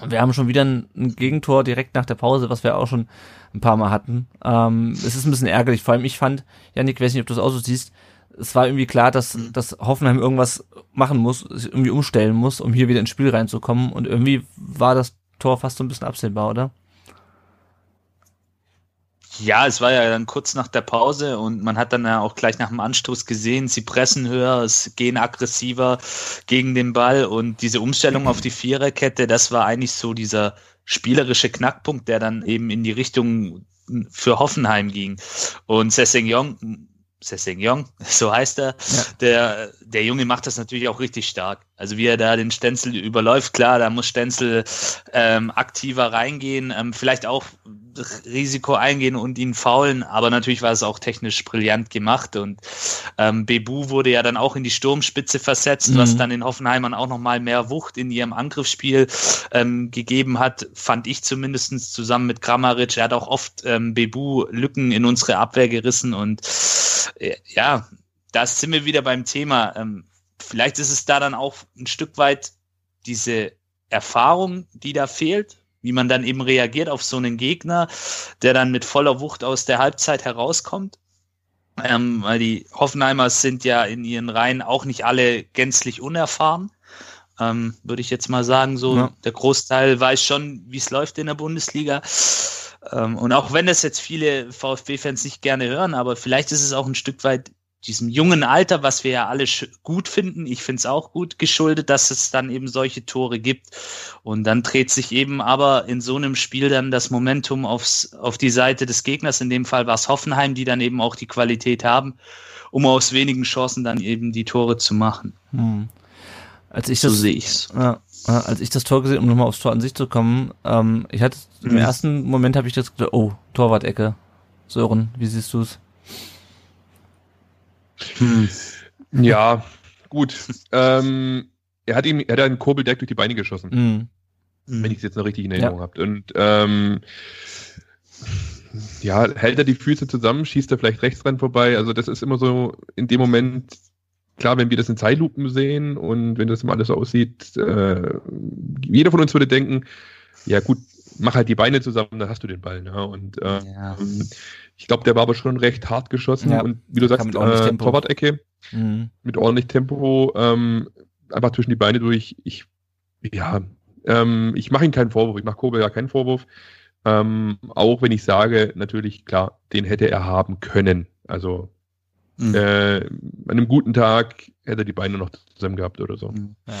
Und wir haben schon wieder ein, ein Gegentor direkt nach der Pause, was wir auch schon ein paar Mal hatten. Ähm, es ist ein bisschen ärgerlich, vor allem ich fand, Janik, weiß nicht, ob du das auch so siehst, es war irgendwie klar, dass, mhm. dass Hoffenheim irgendwas machen muss, sich irgendwie umstellen muss, um hier wieder ins Spiel reinzukommen. Und irgendwie war das Tor fast so ein bisschen absehbar, oder? Ja, es war ja dann kurz nach der Pause und man hat dann ja auch gleich nach dem Anstoß gesehen, sie pressen höher, es gehen aggressiver gegen den Ball und diese Umstellung auf die Viererkette, das war eigentlich so dieser spielerische Knackpunkt, der dann eben in die Richtung für Hoffenheim ging. Und Sessegnon Sessegnon, so heißt er, ja. der, der Junge macht das natürlich auch richtig stark. Also wie er da den Stenzel überläuft, klar, da muss Stenzel ähm, aktiver reingehen, ähm, vielleicht auch Risiko eingehen und ihn faulen, aber natürlich war es auch technisch brillant gemacht und ähm, Bebu wurde ja dann auch in die Sturmspitze versetzt, mhm. was dann den Hoffenheimern auch nochmal mehr Wucht in ihrem Angriffsspiel ähm, gegeben hat, fand ich zumindestens zusammen mit Kramaric. Er hat auch oft ähm, Bebu Lücken in unsere Abwehr gerissen und äh, ja, da sind wir wieder beim Thema. Ähm, vielleicht ist es da dann auch ein Stück weit diese Erfahrung, die da fehlt, wie man dann eben reagiert auf so einen Gegner, der dann mit voller Wucht aus der Halbzeit herauskommt. Ähm, weil die Hoffenheimers sind ja in ihren Reihen auch nicht alle gänzlich unerfahren. Ähm, Würde ich jetzt mal sagen, so ja. der Großteil weiß schon, wie es läuft in der Bundesliga. Ähm, und auch wenn das jetzt viele VfB-Fans nicht gerne hören, aber vielleicht ist es auch ein Stück weit diesem jungen Alter, was wir ja alle gut finden, ich finde es auch gut geschuldet, dass es dann eben solche Tore gibt. Und dann dreht sich eben aber in so einem Spiel dann das Momentum aufs, auf die Seite des Gegners. In dem Fall war es Hoffenheim, die dann eben auch die Qualität haben, um aus wenigen Chancen dann eben die Tore zu machen. Hm. Als ich so das, sehe ich's. Als ich das Tor gesehen, um nochmal aufs Tor an sich zu kommen, ähm, ich hatte im mhm. ersten Moment habe ich das gedacht, oh, Torwart-Ecke. Sören, wie siehst du es? Hm. Ja, gut. ähm, er hat ihm, er hat einen Kurbel direkt durch die Beine geschossen. Mhm. Wenn ich es jetzt noch richtig in Erinnerung ja. habe. Und ähm, ja, hält er die Füße zusammen, schießt er vielleicht rechts dran vorbei. Also das ist immer so in dem Moment, klar, wenn wir das in Zeitlupen sehen und wenn das immer alles so aussieht, äh, jeder von uns würde denken, ja gut, mach halt die Beine zusammen, dann hast du den Ball. Ne? Und äh, ja. Ich glaube, der war aber schon recht hart geschossen ja. und wie du sagst, äh, Torwart-Ecke mhm. mit ordentlich Tempo, ähm, einfach zwischen die Beine durch. Ich, ja, ähm, ich mache ihm keinen Vorwurf, ich mache Kobel ja keinen Vorwurf. Ähm, auch wenn ich sage, natürlich, klar, den hätte er haben können. Also mhm. äh, an einem guten Tag hätte er die Beine noch zusammen gehabt oder so. Mhm. Ja.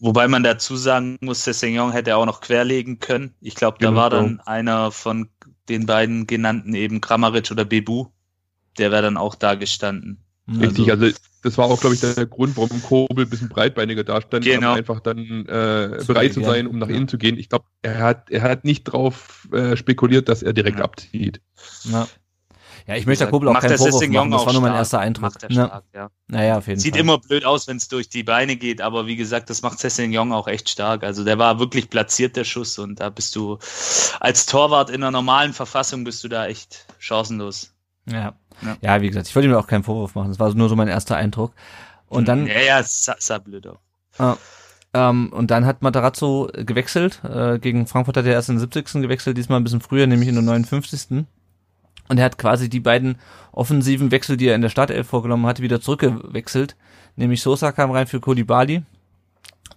Wobei man dazu sagen muss, Sessegnon hätte auch noch querlegen können. Ich glaube, da genau. war dann einer von den beiden genannten eben Kramaric oder Bebu. Der wäre dann auch da gestanden. Richtig, also, also das war auch, glaube ich, der Grund, warum Kobel ein bisschen breitbeiniger da stand, genau. um einfach dann äh, bereit zu sein, um nach innen zu gehen. Ich glaube, er hat, er hat nicht drauf äh, spekuliert, dass er direkt ja. abzieht. Ja. Ja, ich möchte Kobel auch keinen Vorwurf machen, das war nur mein erster Eindruck. Macht er stark, ja. Naja, auf jeden Sieht Fall. immer blöd aus, wenn es durch die Beine geht, aber wie gesagt, das macht Sessignon auch echt stark. Also der war wirklich platziert, der Schuss, und da bist du als Torwart in einer normalen Verfassung bist du da echt chancenlos. Ja. Ja, ja wie gesagt, ich wollte mir auch keinen Vorwurf machen, das war nur so mein erster Eindruck. Und dann. Ja, ja, sah, sah blöd aus. Ah, ähm, und dann hat Matarazzo gewechselt. Äh, gegen Frankfurt hat er erst in den 70. gewechselt, diesmal ein bisschen früher, nämlich in den 59. Und er hat quasi die beiden offensiven Wechsel, die er in der Startelf vorgenommen hatte, wieder zurückgewechselt. Nämlich Sosa kam rein für Kolibali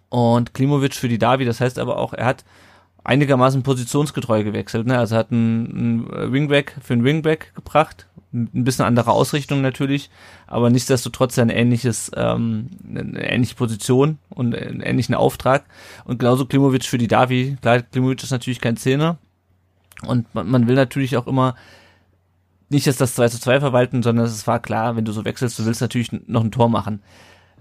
und Klimovic für die Davi. Das heißt aber auch, er hat einigermaßen positionsgetreu gewechselt. Ne? Also er hat einen, einen Wingback für einen Wingback gebracht. Ein bisschen andere Ausrichtung natürlich, aber nichtsdestotrotz ein ähnliches, ähm, eine ähnliche Position und einen ähnlichen Auftrag. Und genauso Klimovic für die Davi. Klar, Klimovic ist natürlich kein Zehner. Und man, man will natürlich auch immer nicht jetzt das 2 zu 2 verwalten, sondern es war klar, wenn du so wechselst, du willst natürlich noch ein Tor machen.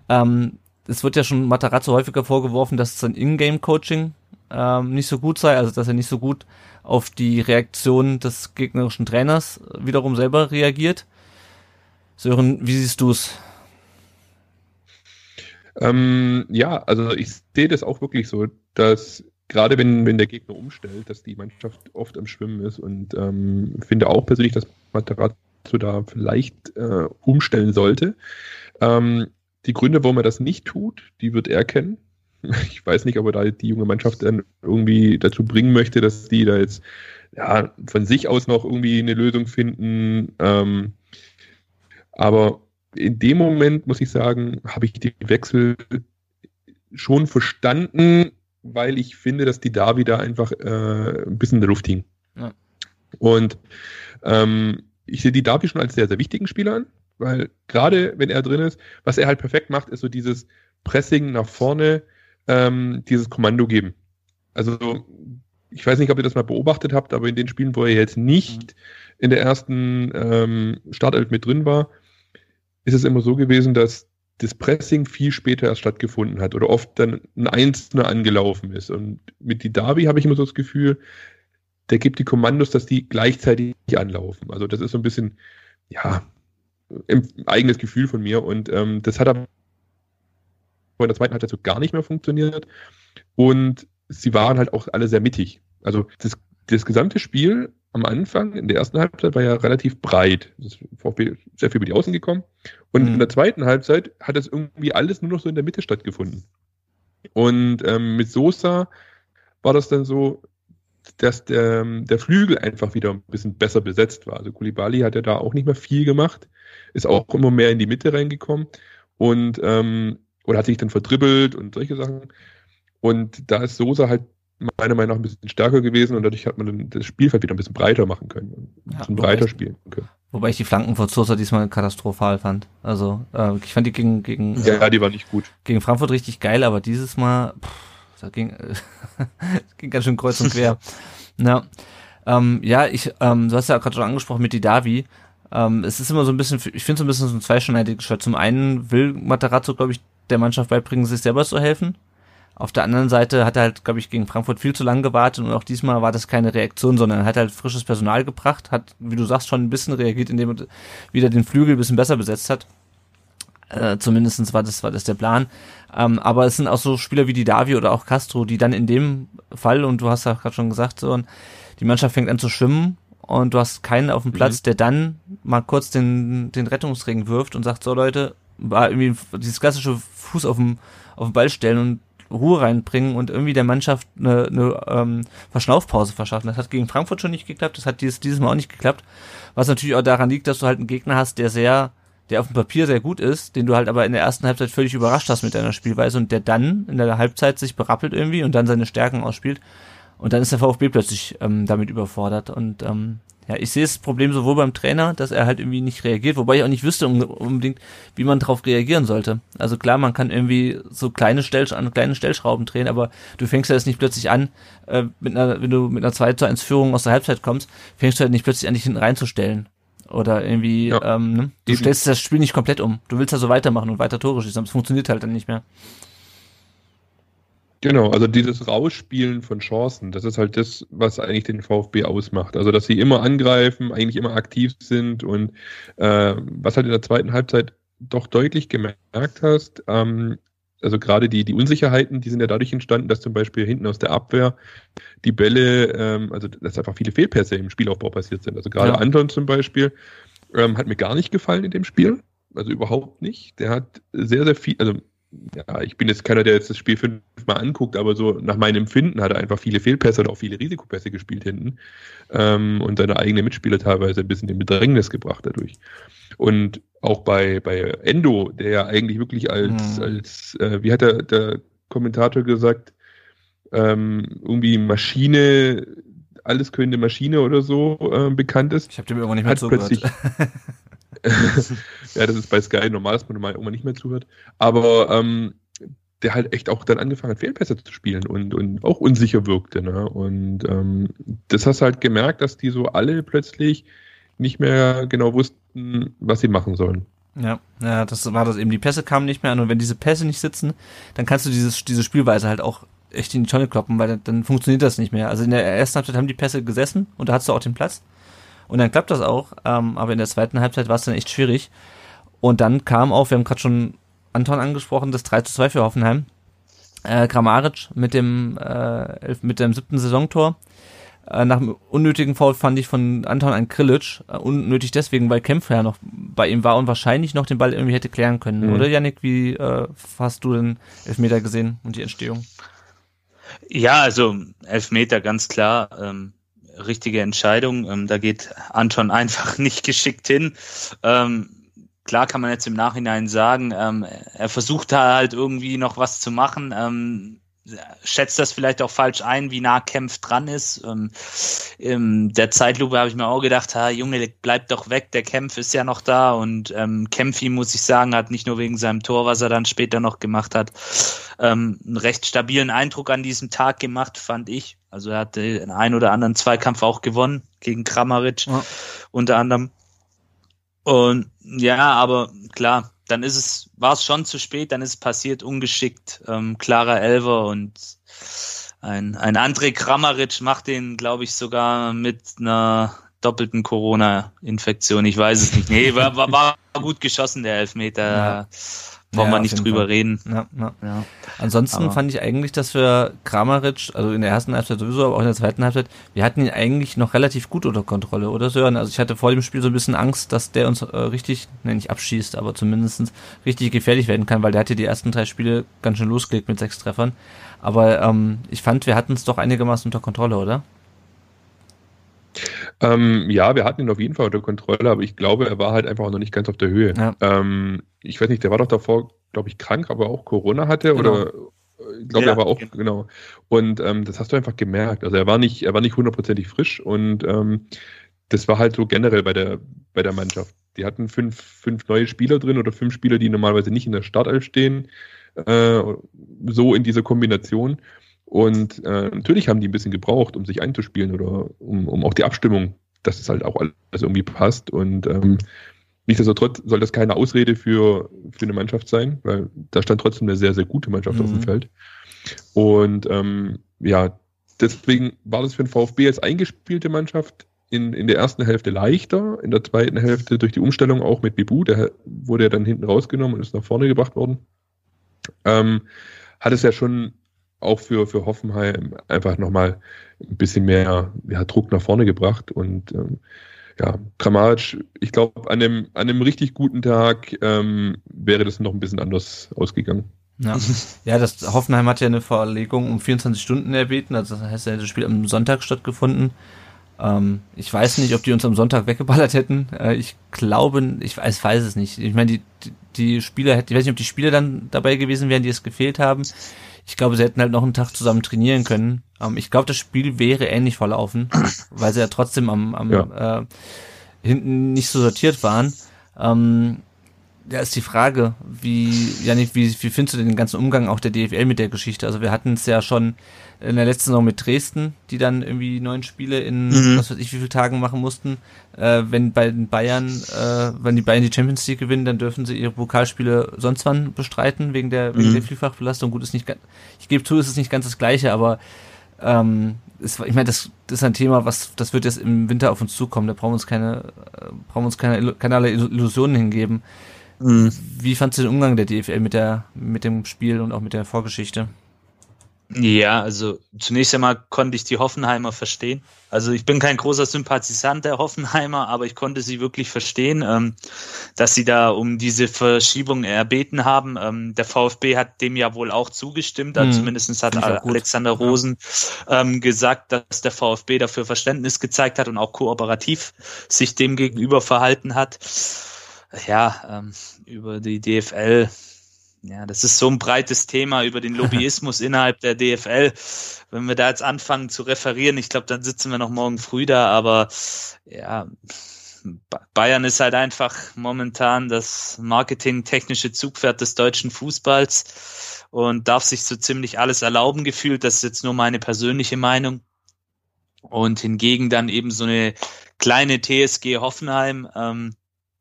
Ähm, es wird ja schon Matarazzo häufiger vorgeworfen, dass sein Ingame-Coaching ähm, nicht so gut sei, also dass er nicht so gut auf die Reaktion des gegnerischen Trainers wiederum selber reagiert. Sören, wie siehst du es? Ähm, ja, also ich sehe das auch wirklich so, dass gerade wenn, wenn der Gegner umstellt, dass die Mannschaft oft am Schwimmen ist und ähm, finde auch persönlich, dass Matarazzo da vielleicht äh, umstellen sollte. Ähm, die Gründe, warum er das nicht tut, die wird er kennen. Ich weiß nicht, ob er da die junge Mannschaft dann irgendwie dazu bringen möchte, dass die da jetzt ja, von sich aus noch irgendwie eine Lösung finden. Ähm, aber in dem Moment, muss ich sagen, habe ich die Wechsel schon verstanden, weil ich finde, dass die da wieder einfach äh, ein bisschen in der Luft hing. Ja. Und ähm, ich sehe die Davi schon als sehr, sehr wichtigen Spieler an, weil gerade wenn er drin ist, was er halt perfekt macht, ist so dieses Pressing nach vorne, ähm, dieses Kommando geben. Also ich weiß nicht, ob ihr das mal beobachtet habt, aber in den Spielen, wo er jetzt nicht in der ersten ähm, Startelf mit drin war, ist es immer so gewesen, dass das Pressing viel später erst stattgefunden hat oder oft dann ein Einzelner angelaufen ist. Und mit die Davi habe ich immer so das Gefühl, der gibt die Kommandos, dass die gleichzeitig anlaufen. Also das ist so ein bisschen, ja, ein eigenes Gefühl von mir. Und ähm, das hat aber in der zweiten Halbzeit so gar nicht mehr funktioniert. Und sie waren halt auch alle sehr mittig. Also das, das gesamte Spiel am Anfang, in der ersten Halbzeit, war ja relativ breit. Das VfB sehr viel über die Außen gekommen. Und mhm. in der zweiten Halbzeit hat das irgendwie alles nur noch so in der Mitte stattgefunden. Und ähm, mit Sosa war das dann so, dass der, der Flügel einfach wieder ein bisschen besser besetzt war. Also Kulibali hat ja da auch nicht mehr viel gemacht, ist auch immer mehr in die Mitte reingekommen und ähm, oder hat sich dann verdribbelt und solche Sachen. Und da ist Sosa halt meiner Meinung nach ein bisschen stärker gewesen und dadurch hat man dann das Spielfeld wieder ein bisschen breiter machen können. Ein bisschen ja, breiter spielen können. Wobei ich die Flanken von Sosa diesmal katastrophal fand. Also äh, ich fand die gegen gegen ja, äh, die war nicht gut. Gegen Frankfurt richtig geil, aber dieses Mal pff, da ging ging ganz schön kreuz und quer. ja, ähm, ja, ich ähm, du hast ja gerade schon angesprochen mit die Davi. Ähm, es ist immer so ein bisschen, ich finde so ein bisschen so ein zweischneidiges Schwert. Zum einen will Materazzo, glaube ich, der Mannschaft beibringen, sich selber zu helfen. Auf der anderen Seite hat er halt, glaube ich, gegen Frankfurt viel zu lange gewartet und auch diesmal war das keine Reaktion, sondern er hat halt frisches Personal gebracht, hat, wie du sagst, schon ein bisschen reagiert, indem er wieder den Flügel ein bisschen besser besetzt hat. Äh, zumindestens war das, war das der Plan. Ähm, aber es sind auch so Spieler wie die Davi oder auch Castro, die dann in dem Fall, und du hast ja gerade schon gesagt, so, die Mannschaft fängt an zu schwimmen und du hast keinen auf dem Platz, mhm. der dann mal kurz den, den Rettungsring wirft und sagt, so Leute, war irgendwie dieses klassische Fuß auf dem, auf den Ball stellen und Ruhe reinbringen und irgendwie der Mannschaft eine, eine ähm, Verschnaufpause verschaffen. Das hat gegen Frankfurt schon nicht geklappt, das hat dieses, dieses Mal auch nicht geklappt. Was natürlich auch daran liegt, dass du halt einen Gegner hast, der sehr, der auf dem Papier sehr gut ist, den du halt aber in der ersten Halbzeit völlig überrascht hast mit deiner Spielweise und der dann in der Halbzeit sich berappelt irgendwie und dann seine Stärken ausspielt. Und dann ist der VfB plötzlich ähm, damit überfordert. Und ähm, ja, ich sehe das Problem sowohl beim Trainer, dass er halt irgendwie nicht reagiert, wobei ich auch nicht wüsste unbedingt, wie man darauf reagieren sollte. Also klar, man kann irgendwie so kleine, Stellsch an kleinen Stellschrauben drehen, aber du fängst ja jetzt nicht plötzlich an, äh, mit einer, wenn du mit einer 2 zu 1 Führung aus der Halbzeit kommst, fängst du halt nicht plötzlich an, dich hinten reinzustellen. Oder irgendwie, ja, ähm, ne? du eben. stellst das Spiel nicht komplett um. Du willst ja so weitermachen und weiter Tore schießen, aber es funktioniert halt dann nicht mehr. Genau, also dieses Rausspielen von Chancen, das ist halt das, was eigentlich den VfB ausmacht. Also, dass sie immer angreifen, eigentlich immer aktiv sind und äh, was halt in der zweiten Halbzeit doch deutlich gemerkt hast, ähm, also gerade die, die Unsicherheiten, die sind ja dadurch entstanden, dass zum Beispiel hinten aus der Abwehr die Bälle, ähm, also dass einfach viele Fehlpässe im Spielaufbau passiert sind. Also gerade ja. Anton zum Beispiel ähm, hat mir gar nicht gefallen in dem Spiel. Also überhaupt nicht. Der hat sehr, sehr viel, also ja, ich bin jetzt keiner, der jetzt das Spiel fünfmal anguckt, aber so nach meinem Empfinden hat er einfach viele Fehlpässe und auch viele Risikopässe gespielt hinten ähm, und seine eigenen Mitspieler teilweise ein bisschen in Bedrängnis gebracht dadurch. Und auch bei, bei Endo, der ja eigentlich wirklich als, mhm. als äh, wie hat der, der Kommentator gesagt, ähm, irgendwie Maschine, alles könnte Maschine oder so äh, bekannt ist. Ich habe dem irgendwann nicht mehr zugehört. ja, das ist bei Sky normal, dass man normal irgendwann nicht mehr zuhört. Aber ähm, der halt echt auch dann angefangen hat, Fehlpässe zu spielen und, und auch unsicher wirkte. Ne? Und ähm, das hast du halt gemerkt, dass die so alle plötzlich nicht mehr genau wussten, was sie machen sollen. Ja, ja, das war das eben. Die Pässe kamen nicht mehr an und wenn diese Pässe nicht sitzen, dann kannst du dieses, diese Spielweise halt auch echt in die Tonne kloppen, weil dann, dann funktioniert das nicht mehr. Also in der ersten Halbzeit haben die Pässe gesessen und da hast du auch den Platz. Und dann klappt das auch, ähm, aber in der zweiten Halbzeit war es dann echt schwierig. Und dann kam auch, wir haben gerade schon Anton angesprochen, das 3 zu 2 für Hoffenheim. Äh, Kramaric mit dem, äh, mit dem siebten Saisontor. Äh, nach einem unnötigen Foul fand ich von Anton an Krilic. Äh, unnötig deswegen, weil Kempfer ja noch bei ihm war und wahrscheinlich noch den Ball irgendwie hätte klären können. Mhm. Oder Yannick, wie äh, hast du den Elfmeter gesehen und die Entstehung? Ja, also Elfmeter ganz klar. Ähm, richtige Entscheidung. Ähm, da geht Anton einfach nicht geschickt hin. Ähm, klar kann man jetzt im Nachhinein sagen, ähm, er versucht da halt irgendwie noch was zu machen. Ähm, schätzt das vielleicht auch falsch ein, wie nah Kempf dran ist. Ähm, in der Zeitlupe habe ich mir auch gedacht, ha, Junge, bleib doch weg, der Kempf ist ja noch da und ähm, Kempfi, muss ich sagen, hat nicht nur wegen seinem Tor, was er dann später noch gemacht hat, ähm, einen recht stabilen Eindruck an diesem Tag gemacht, fand ich. Also er hat den einen oder anderen Zweikampf auch gewonnen gegen Kramaric ja. unter anderem. Und ja, aber klar, dann ist es, war es schon zu spät, dann ist es passiert, ungeschickt, ähm, klarer Elver und ein, ein André Kramaric macht den, glaube ich, sogar mit einer doppelten Corona-Infektion. Ich weiß es nicht. Nee, war, war, war gut geschossen, der Elfmeter. Ja. Brauchen ja, wir nicht drüber Fall. reden. Ja, ja. ja. Ansonsten aber fand ich eigentlich, dass wir Kramaric, also in der ersten Halbzeit sowieso, aber auch in der zweiten Halbzeit, wir hatten ihn eigentlich noch relativ gut unter Kontrolle, oder Sören? Also ich hatte vor dem Spiel so ein bisschen Angst, dass der uns äh, richtig, ne, nicht abschießt, aber zumindest richtig gefährlich werden kann, weil der hatte die ersten drei Spiele ganz schön losgelegt mit sechs Treffern. Aber ähm, ich fand, wir hatten es doch einigermaßen unter Kontrolle, oder? Ähm, ja, wir hatten ihn auf jeden Fall unter Kontrolle, aber ich glaube, er war halt einfach noch nicht ganz auf der Höhe. Ja. Ähm, ich weiß nicht, der war doch davor, glaube ich, krank, aber auch Corona hatte genau. oder äh, ich glaube, ja, er war auch, genau. genau. Und ähm, das hast du einfach gemerkt. Also er war nicht, er war nicht hundertprozentig frisch und ähm, das war halt so generell bei der, bei der Mannschaft. Die hatten fünf, fünf neue Spieler drin oder fünf Spieler, die normalerweise nicht in der Startelf stehen, äh, so in dieser Kombination. Und äh, natürlich haben die ein bisschen gebraucht, um sich einzuspielen oder um, um auch die Abstimmung, dass es halt auch alles irgendwie passt. Und ähm, nichtsdestotrotz soll das keine Ausrede für, für eine Mannschaft sein, weil da stand trotzdem eine sehr, sehr gute Mannschaft mhm. auf dem mhm. Feld. Und ähm, ja, deswegen war das für den VfB als eingespielte Mannschaft in, in der ersten Hälfte leichter, in der zweiten Hälfte durch die Umstellung auch mit Bibu, der wurde ja dann hinten rausgenommen und ist nach vorne gebracht worden. Ähm, hat es ja schon auch für, für Hoffenheim einfach nochmal ein bisschen mehr ja, Druck nach vorne gebracht. Und ähm, ja, Kramaric, ich glaube, an einem, an einem richtig guten Tag ähm, wäre das noch ein bisschen anders ausgegangen. Ja. ja, das Hoffenheim hat ja eine Verlegung um 24 Stunden erbeten, also das heißt, das Spiel am Sonntag stattgefunden. Ähm, ich weiß nicht, ob die uns am Sonntag weggeballert hätten. Äh, ich glaube, ich weiß, weiß es nicht. Ich meine, die, die Spieler hätten, ich weiß nicht, ob die Spieler dann dabei gewesen wären, die es gefehlt haben. Ich glaube, sie hätten halt noch einen Tag zusammen trainieren können. Ähm, ich glaube, das Spiel wäre ähnlich verlaufen, weil sie ja trotzdem am, am ja. äh, hinten nicht so sortiert waren. Ähm, ja, ist die Frage, wie, Janik, wie, wie findest du den ganzen Umgang auch der DFL mit der Geschichte? Also wir hatten es ja schon in der letzten Saison mit Dresden, die dann irgendwie neun Spiele in mhm. was weiß ich wie viele Tagen machen mussten. Äh, wenn bei den Bayern, äh, wenn die Bayern die Champions League gewinnen, dann dürfen sie ihre Pokalspiele sonst wann bestreiten, wegen der, mhm. wegen der Vielfachbelastung. Gut, ist nicht ich gebe zu, es ist nicht ganz das gleiche, aber ähm, ist, ich meine, das, das ist ein Thema, was das wird jetzt im Winter auf uns zukommen. Da brauchen wir uns keine, äh, brauchen wir uns keine, keinerlei Illusionen hingeben. Mhm. Wie fandst du den Umgang der DFL mit der, mit dem Spiel und auch mit der Vorgeschichte? Ja, also zunächst einmal konnte ich die Hoffenheimer verstehen. Also ich bin kein großer Sympathisant der Hoffenheimer, aber ich konnte sie wirklich verstehen, ähm, dass sie da um diese Verschiebung erbeten haben. Ähm, der VfB hat dem ja wohl auch zugestimmt, also mhm. zumindest hat Alexander Rosen ähm, gesagt, dass der VfB dafür Verständnis gezeigt hat und auch kooperativ sich dem gegenüber verhalten hat. Ja, ähm, über die DFL ja, das ist so ein breites Thema über den Lobbyismus innerhalb der DFL. Wenn wir da jetzt anfangen zu referieren, ich glaube, dann sitzen wir noch morgen früh da, aber ja, Bayern ist halt einfach momentan das marketingtechnische Zugpferd des deutschen Fußballs und darf sich so ziemlich alles erlauben gefühlt. Das ist jetzt nur meine persönliche Meinung. Und hingegen dann eben so eine kleine TSG Hoffenheim, ähm,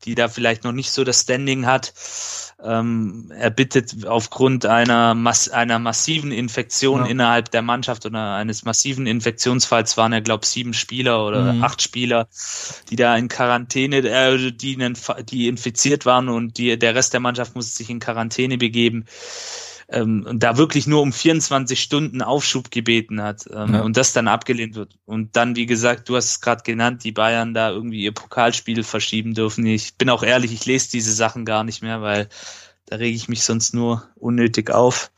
die da vielleicht noch nicht so das Standing hat. Ähm, er bittet aufgrund einer, Mass einer massiven Infektion ja. innerhalb der Mannschaft oder eines massiven Infektionsfalls waren er, glaube sieben Spieler oder mhm. acht Spieler, die da in Quarantäne, äh, die, die infiziert waren und die, der Rest der Mannschaft musste sich in Quarantäne begeben ähm, und da wirklich nur um 24 Stunden Aufschub gebeten hat ähm, ja. und das dann abgelehnt wird. Und dann, wie gesagt, du hast es gerade genannt, die Bayern da irgendwie ihr Pokalspiel verschieben dürfen. Ich bin auch ehrlich, ich lese diese Sachen gar nicht mehr, weil da rege ich mich sonst nur unnötig auf.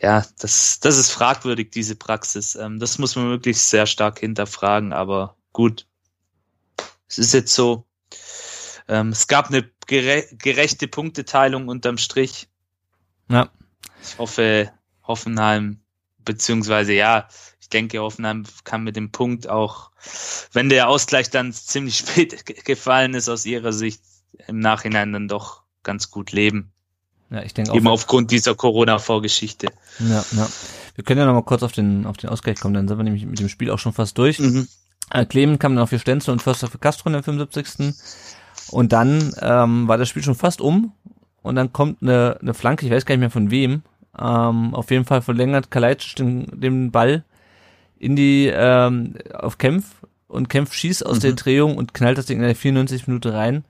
Ja, das, das ist fragwürdig, diese Praxis. Ähm, das muss man wirklich sehr stark hinterfragen, aber gut. Es ist jetzt so. Ähm, es gab eine gere gerechte Punkteteilung unterm Strich. Ja. Ich hoffe, Hoffenheim, beziehungsweise ja, ich denke, Hoffenheim kann mit dem Punkt auch, wenn der Ausgleich dann ziemlich spät gefallen ist, aus ihrer Sicht im Nachhinein dann doch ganz gut leben. Ja, ich denke auch. Eben aufgrund dieser Corona-Vorgeschichte. Ja, ja. Wir können ja noch mal kurz auf den, auf den Ausgleich kommen, dann sind wir nämlich mit dem Spiel auch schon fast durch. Mhm. Äh, Clemen kam dann auf für Stenzel und Förster für Castro in der 75. Und dann ähm, war das Spiel schon fast um und dann kommt eine, eine Flanke, ich weiß gar nicht mehr von wem, ähm, auf jeden Fall verlängert Kalajdzic den, den Ball in die ähm, auf Kempf und Kempf schießt aus mhm. der Drehung und knallt das Ding in der 94 Minute rein.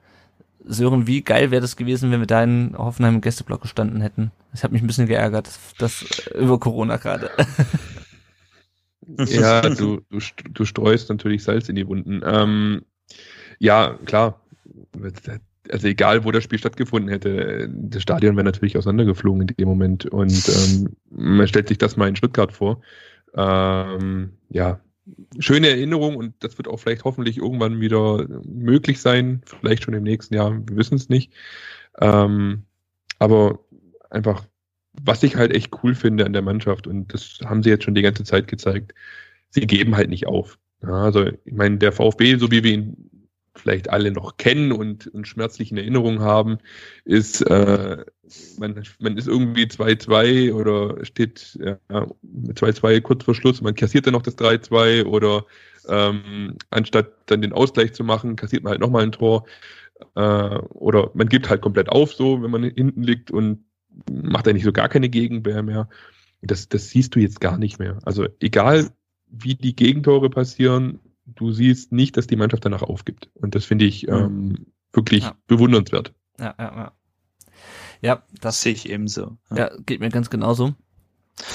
Sören, wie geil wäre das gewesen, wenn wir da in Hoffenheim im Gästeblock gestanden hätten. Das hat mich ein bisschen geärgert, das, das über Corona gerade. ja, du, du, du streust natürlich Salz in die Wunden. Ähm, ja, klar also egal, wo das Spiel stattgefunden hätte, das Stadion wäre natürlich auseinandergeflogen in dem Moment. Und ähm, man stellt sich das mal in Stuttgart vor. Ähm, ja, schöne Erinnerung und das wird auch vielleicht hoffentlich irgendwann wieder möglich sein, vielleicht schon im nächsten Jahr, wir wissen es nicht. Ähm, aber einfach, was ich halt echt cool finde an der Mannschaft und das haben sie jetzt schon die ganze Zeit gezeigt, sie geben halt nicht auf. Ja, also ich meine, der VfB, so wie wir ihn vielleicht alle noch kennen und, und schmerzlich in Erinnerung haben, ist, äh, man, man ist irgendwie 2-2 oder steht ja, 2-2 kurz vor Schluss, man kassiert dann noch das 3-2 oder ähm, anstatt dann den Ausgleich zu machen, kassiert man halt nochmal ein Tor. Äh, oder man gibt halt komplett auf, so, wenn man hinten liegt und macht eigentlich so gar keine Gegenwehr mehr. Das, das siehst du jetzt gar nicht mehr. Also egal, wie die Gegentore passieren, du siehst nicht, dass die Mannschaft danach aufgibt. Und das finde ich ähm, wirklich ja. bewundernswert. Ja, ja, ja. Ja, das sehe ich ebenso. Ja. ja, geht mir ganz genauso.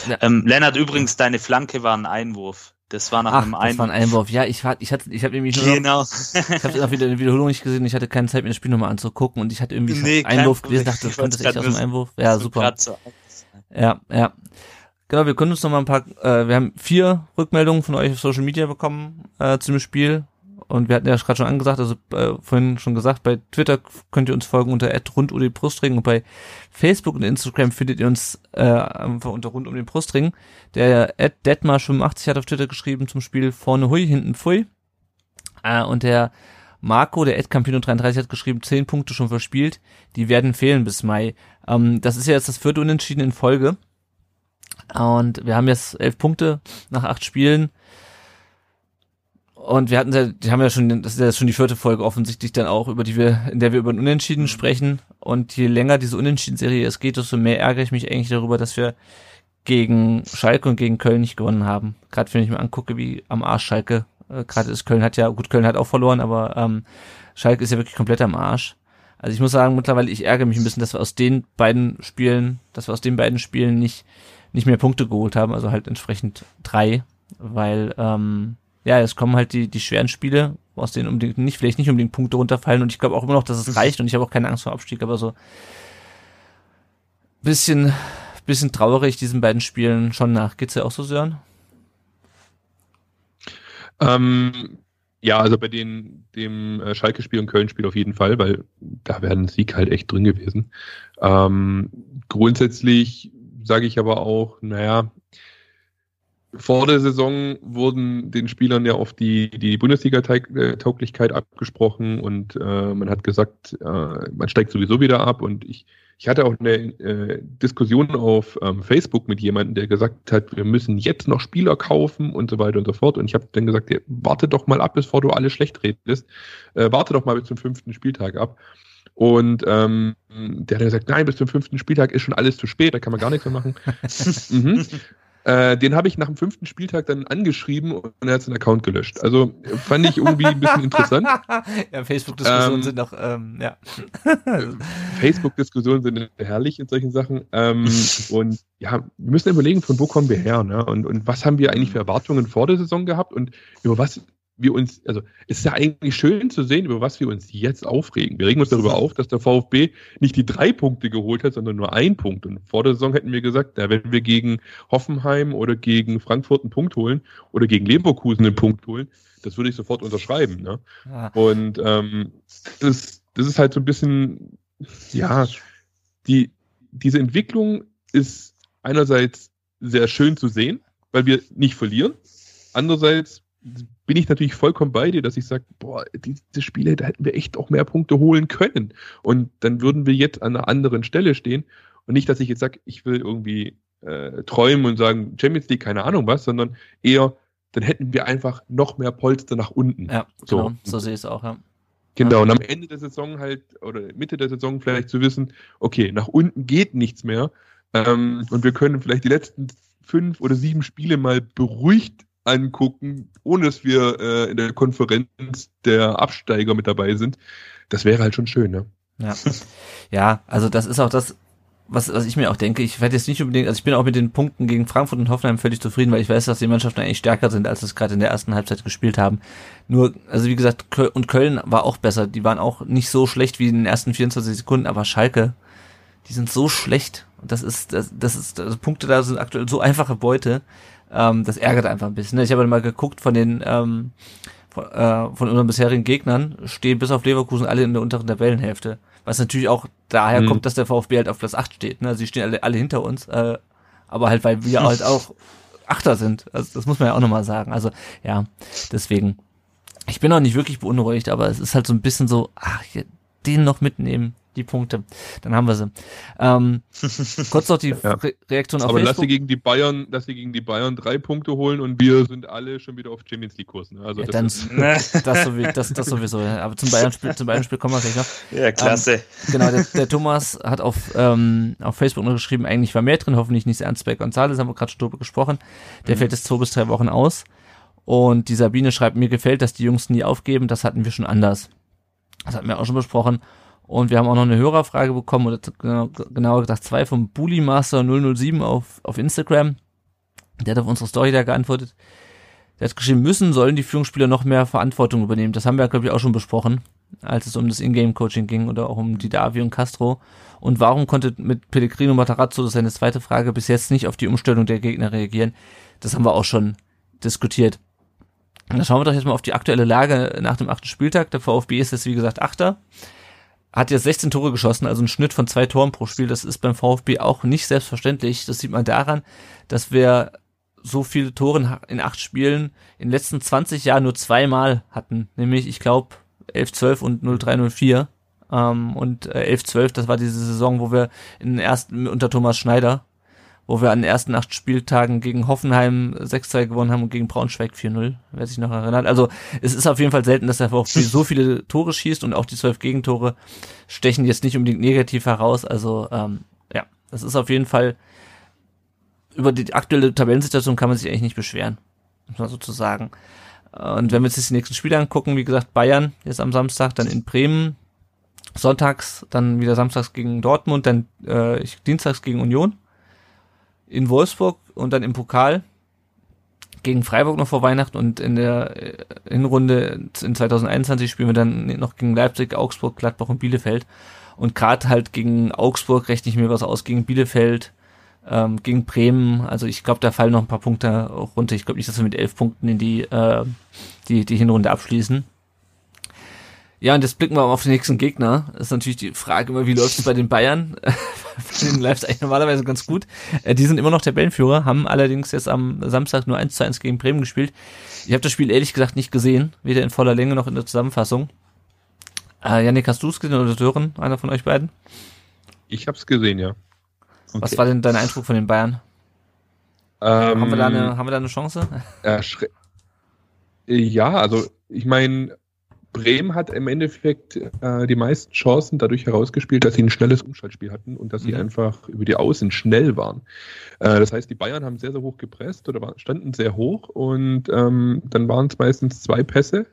Ja. Ähm, Lennart, übrigens, deine Flanke war ein Einwurf. Das war nach Ach, einem Einwurf. Das war ein Einwurf. Ja, ich hatte, ich hatte, ich habe nämlich nur genau. Noch, ich habe auch wieder eine Wiederholung nicht gesehen. Ich hatte keine Zeit, mir das Spiel nochmal anzugucken und ich hatte irgendwie nee, Einwurf gelesen, dachte, das könnte echt aus dem Einwurf. Ja, super. Ja, ja. Genau, wir können uns noch mal ein paar, äh, wir haben vier Rückmeldungen von euch auf Social Media bekommen äh, zu dem Spiel. Und wir hatten ja gerade schon angesagt, also äh, vorhin schon gesagt, bei Twitter könnt ihr uns folgen unter rund um den Brustring und bei Facebook und Instagram findet ihr uns äh, einfach unter rund um den Brustring. Der Ed Detmar85 hat auf Twitter geschrieben zum Spiel vorne hui, hinten pfui. Äh, und der Marco, der Ed Campino 33 hat geschrieben, zehn Punkte schon verspielt, die werden fehlen bis Mai. Ähm, das ist ja jetzt das vierte Unentschieden in Folge. Und wir haben jetzt elf Punkte nach acht Spielen. Und wir hatten ja, die haben ja schon, das ist ja schon die vierte Folge offensichtlich dann auch, über die wir, in der wir über ein Unentschieden mhm. sprechen. Und je länger diese Unentschieden-Serie es geht, desto mehr ärgere ich mich eigentlich darüber, dass wir gegen Schalke und gegen Köln nicht gewonnen haben. Gerade wenn ich mir angucke, wie am Arsch Schalke, äh, gerade ist Köln hat ja, gut, Köln hat auch verloren, aber ähm, Schalke ist ja wirklich komplett am Arsch. Also ich muss sagen, mittlerweile, ich ärgere mich ein bisschen, dass wir aus den beiden Spielen, dass wir aus den beiden Spielen nicht nicht mehr Punkte geholt haben, also halt entsprechend drei, weil ähm, ja, es kommen halt die, die schweren Spiele, aus denen unbedingt nicht, vielleicht nicht unbedingt Punkte runterfallen und ich glaube auch immer noch, dass es reicht und ich habe auch keine Angst vor Abstieg, aber so bisschen, bisschen traurig diesen beiden Spielen schon nach. Geht's ja auch so, Sören? Ähm, ja, also bei den, dem äh, Schalke-Spiel und Köln-Spiel auf jeden Fall, weil da wäre ein Sieg halt echt drin gewesen. Ähm, grundsätzlich sage ich aber auch, naja, vor der Saison wurden den Spielern ja oft die, die Bundesliga-Tauglichkeit abgesprochen und äh, man hat gesagt, äh, man steigt sowieso wieder ab und ich ich hatte auch eine äh, Diskussion auf ähm, Facebook mit jemandem, der gesagt hat, wir müssen jetzt noch Spieler kaufen und so weiter und so fort. Und ich habe dann gesagt, ja, warte doch mal ab, bevor du alle schlecht redest. Äh, warte doch mal bis zum fünften Spieltag ab. Und ähm, der hat gesagt, nein, bis zum fünften Spieltag ist schon alles zu spät, da kann man gar nichts mehr machen. mhm. Äh, den habe ich nach dem fünften Spieltag dann angeschrieben und er hat seinen Account gelöscht. Also fand ich irgendwie ein bisschen interessant. ja, Facebook-Diskussionen ähm, sind noch, ähm, ja. Facebook-Diskussionen sind herrlich in solchen Sachen. Ähm, und ja, wir müssen überlegen, von wo kommen wir her, ne? Und, und was haben wir eigentlich für Erwartungen vor der Saison gehabt und über was wir uns, also es ist ja eigentlich schön zu sehen, über was wir uns jetzt aufregen. Wir regen uns darüber auf, dass der VfB nicht die drei Punkte geholt hat, sondern nur ein Punkt. Und vor der Saison hätten wir gesagt, na, wenn wir gegen Hoffenheim oder gegen Frankfurt einen Punkt holen oder gegen Leverkusen einen Punkt holen, das würde ich sofort unterschreiben. Ne? Ja. Und ähm, das, das ist halt so ein bisschen, ja, die, diese Entwicklung ist einerseits sehr schön zu sehen, weil wir nicht verlieren. Andererseits bin ich natürlich vollkommen bei dir, dass ich sage, boah, diese Spiele, da hätten wir echt auch mehr Punkte holen können. Und dann würden wir jetzt an einer anderen Stelle stehen. Und nicht, dass ich jetzt sage, ich will irgendwie äh, träumen und sagen, Champions League, keine Ahnung was, sondern eher, dann hätten wir einfach noch mehr Polster nach unten. Ja, so, genau, so sehe ich es auch, ja. Genau, und am Ende der Saison halt, oder Mitte der Saison vielleicht zu wissen, okay, nach unten geht nichts mehr. Ähm, und wir können vielleicht die letzten fünf oder sieben Spiele mal beruhigt angucken, ohne dass wir äh, in der Konferenz der Absteiger mit dabei sind. Das wäre halt schon schön, ne? Ja. ja, also das ist auch das, was, was ich mir auch denke. Ich werde jetzt nicht unbedingt, also ich bin auch mit den Punkten gegen Frankfurt und Hoffenheim völlig zufrieden, weil ich weiß, dass die Mannschaften eigentlich stärker sind, als es gerade in der ersten Halbzeit gespielt haben. Nur, also wie gesagt, Köln, und Köln war auch besser. Die waren auch nicht so schlecht wie in den ersten 24 Sekunden, aber Schalke, die sind so schlecht. Das ist, das, das ist, also Punkte da sind aktuell so einfache Beute. Ähm, das ärgert einfach ein bisschen. Ne? Ich habe mal geguckt von den ähm, von, äh, von unseren bisherigen Gegnern stehen bis auf Leverkusen alle in der unteren Tabellenhälfte. Was natürlich auch daher mhm. kommt, dass der VfB halt auf Platz 8 steht. Ne? Also sie stehen alle, alle hinter uns, äh, aber halt, weil wir halt auch Achter sind. Also das muss man ja auch nochmal sagen. Also ja, deswegen. Ich bin auch nicht wirklich beunruhigt, aber es ist halt so ein bisschen so, ach, den noch mitnehmen die Punkte. Dann haben wir sie. Ähm, kurz noch die ja. Re Reaktion auf Aber Facebook. dass sie gegen die Bayern, dass sie gegen die Bayern drei Punkte holen und wir sind alle schon wieder auf Champions League Kurs. Ne? Also ja, das, dann, das, sowieso, das, das sowieso. Aber zum Bayern-Spiel, zum Bayern-Spiel kommen wir gleich noch. Ja, klasse. Ähm, genau, der, der, Thomas hat auf, ähm, auf Facebook nur geschrieben, eigentlich war mehr drin, hoffentlich nicht Ernst Beck González, haben wir gerade schon drüber gesprochen. Der mhm. fällt jetzt zwei bis drei Wochen aus. Und die Sabine schreibt, mir gefällt, dass die Jungs nie aufgeben, das hatten wir schon anders. Das hatten wir auch schon besprochen. Und wir haben auch noch eine Hörerfrage bekommen, oder genau, genauer gesagt zwei vom Bullymaster 007 auf, auf Instagram. Der hat auf unsere Story da geantwortet. Der hat geschrieben, müssen, sollen die Führungsspieler noch mehr Verantwortung übernehmen. Das haben wir, glaube ich, auch schon besprochen, als es um das Ingame-Coaching ging oder auch um die Davi und Castro. Und warum konnte mit Pellegrino Matarazzo, das ist eine zweite Frage, bis jetzt nicht auf die Umstellung der Gegner reagieren? Das haben wir auch schon diskutiert. Dann schauen wir doch jetzt mal auf die aktuelle Lage nach dem achten Spieltag. Der VfB ist jetzt, wie gesagt, Achter hat jetzt 16 Tore geschossen, also ein Schnitt von zwei Toren pro Spiel. Das ist beim VfB auch nicht selbstverständlich. Das sieht man daran, dass wir so viele Tore in acht Spielen in den letzten 20 Jahren nur zweimal hatten. Nämlich, ich glaube, 11-12 und 0-3-0-4. Ähm, und äh, 11-12, das war diese Saison, wo wir in den ersten unter Thomas Schneider wo wir an den ersten acht Spieltagen gegen Hoffenheim 6-2 gewonnen haben und gegen Braunschweig 4-0, wer sich noch erinnert. Also es ist auf jeden Fall selten, dass der VfB so viele Tore schießt und auch die zwölf Gegentore stechen jetzt nicht unbedingt negativ heraus. Also ähm, ja, das ist auf jeden Fall über die aktuelle Tabellensituation kann man sich eigentlich nicht beschweren, muss man sozusagen. Und wenn wir uns jetzt die nächsten Spiele angucken, wie gesagt, Bayern jetzt am Samstag, dann in Bremen, sonntags, dann wieder samstags gegen Dortmund, dann äh, dienstags gegen Union in Wolfsburg und dann im Pokal gegen Freiburg noch vor Weihnachten und in der äh, Hinrunde in 2021 spielen wir dann noch gegen Leipzig, Augsburg, Gladbach und Bielefeld. Und gerade halt gegen Augsburg rechne ich mir was aus, gegen Bielefeld, ähm, gegen Bremen. Also ich glaube, da fallen noch ein paar Punkte runter. Ich glaube nicht, dass wir mit elf Punkten in die, äh, die, die Hinrunde abschließen. Ja, und jetzt blicken wir auf den nächsten Gegner. Das ist natürlich die Frage immer, wie läuft es bei den Bayern? denen läuft eigentlich normalerweise ganz gut. Äh, die sind immer noch Tabellenführer, haben allerdings jetzt am Samstag nur 1 zu 1 gegen Bremen gespielt. Ich habe das Spiel ehrlich gesagt nicht gesehen, weder in voller Länge noch in der Zusammenfassung. Äh, Janik, hast du es gesehen oder Sören, einer von euch beiden? Ich habe es gesehen, ja. Okay. Was war denn dein Eindruck von den Bayern? Ähm, haben, wir da eine, haben wir da eine Chance? ja, also ich meine, Bremen hat im Endeffekt äh, die meisten Chancen dadurch herausgespielt, dass sie ein schnelles Umschaltspiel hatten und dass sie mhm. einfach über die Außen schnell waren. Äh, das heißt, die Bayern haben sehr, sehr hoch gepresst oder waren, standen sehr hoch und ähm, dann waren es meistens zwei Pässe,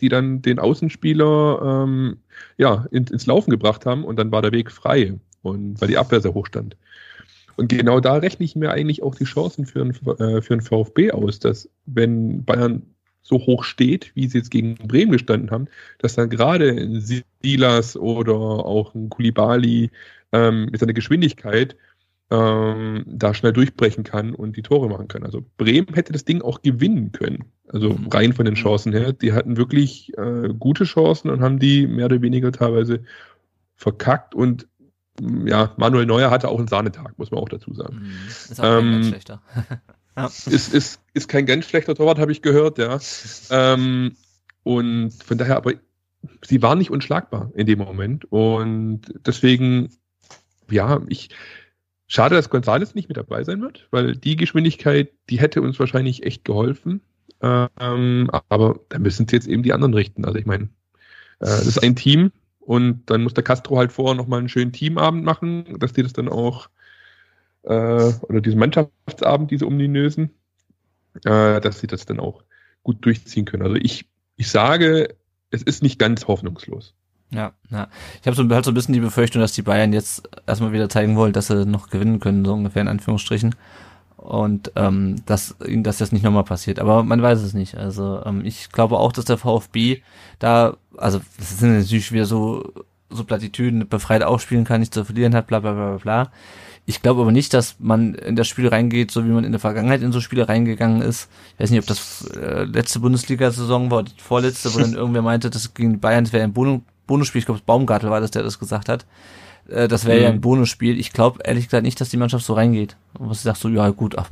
die dann den Außenspieler ähm, ja, in, ins Laufen gebracht haben und dann war der Weg frei und weil die Abwehr sehr hoch stand. Und genau da rechne ich mir eigentlich auch die Chancen für einen, äh, für VfB aus, dass wenn Bayern so hoch steht, wie sie jetzt gegen Bremen gestanden haben, dass dann gerade ein Silas oder auch ein Kulibali ähm, mit seiner Geschwindigkeit ähm, da schnell durchbrechen kann und die Tore machen kann. Also Bremen hätte das Ding auch gewinnen können. Also mhm. rein von den Chancen her. Die hatten wirklich äh, gute Chancen und haben die mehr oder weniger teilweise verkackt und ja, Manuel Neuer hatte auch einen Sahnetag, muss man auch dazu sagen. Mhm. Ist auch ähm, schlechter. Ja. Ist, ist, ist kein ganz schlechter Torwart, habe ich gehört, ja. Ähm, und von daher, aber sie waren nicht unschlagbar in dem Moment. Und deswegen, ja, ich, schade, dass González nicht mit dabei sein wird, weil die Geschwindigkeit, die hätte uns wahrscheinlich echt geholfen. Ähm, aber da müssen sie jetzt eben die anderen richten. Also ich meine, äh, das ist ein Team und dann muss der Castro halt vorher nochmal einen schönen Teamabend machen, dass die das dann auch äh, oder diesen Mannschaftsabend, diese ominösen, äh, dass sie das dann auch gut durchziehen können. Also ich, ich sage, es ist nicht ganz hoffnungslos. Ja, ja. Ich habe so, halt so ein bisschen die Befürchtung, dass die Bayern jetzt erstmal wieder zeigen wollen, dass sie noch gewinnen können, so ungefähr in Anführungsstrichen. Und ähm, dass ihnen das jetzt nicht nochmal passiert. Aber man weiß es nicht. Also ähm, ich glaube auch, dass der VfB da, also das sind natürlich wieder so, so Plattitüden, befreit aufspielen kann, nicht zu verlieren hat, bla bla bla bla. Ich glaube aber nicht, dass man in das Spiel reingeht, so wie man in der Vergangenheit in so Spiele reingegangen ist. Ich weiß nicht, ob das äh, letzte Bundesliga-Saison war, die vorletzte, wo dann irgendwer meinte, das gegen Bayern, das wäre ein Bonus Bonusspiel. Ich glaube, Baumgartel war das, der das gesagt hat. Äh, das wäre mhm. ja ein Bonusspiel. Ich glaube ehrlich gesagt nicht, dass die Mannschaft so reingeht. Und was sagt so, ja gut, ach,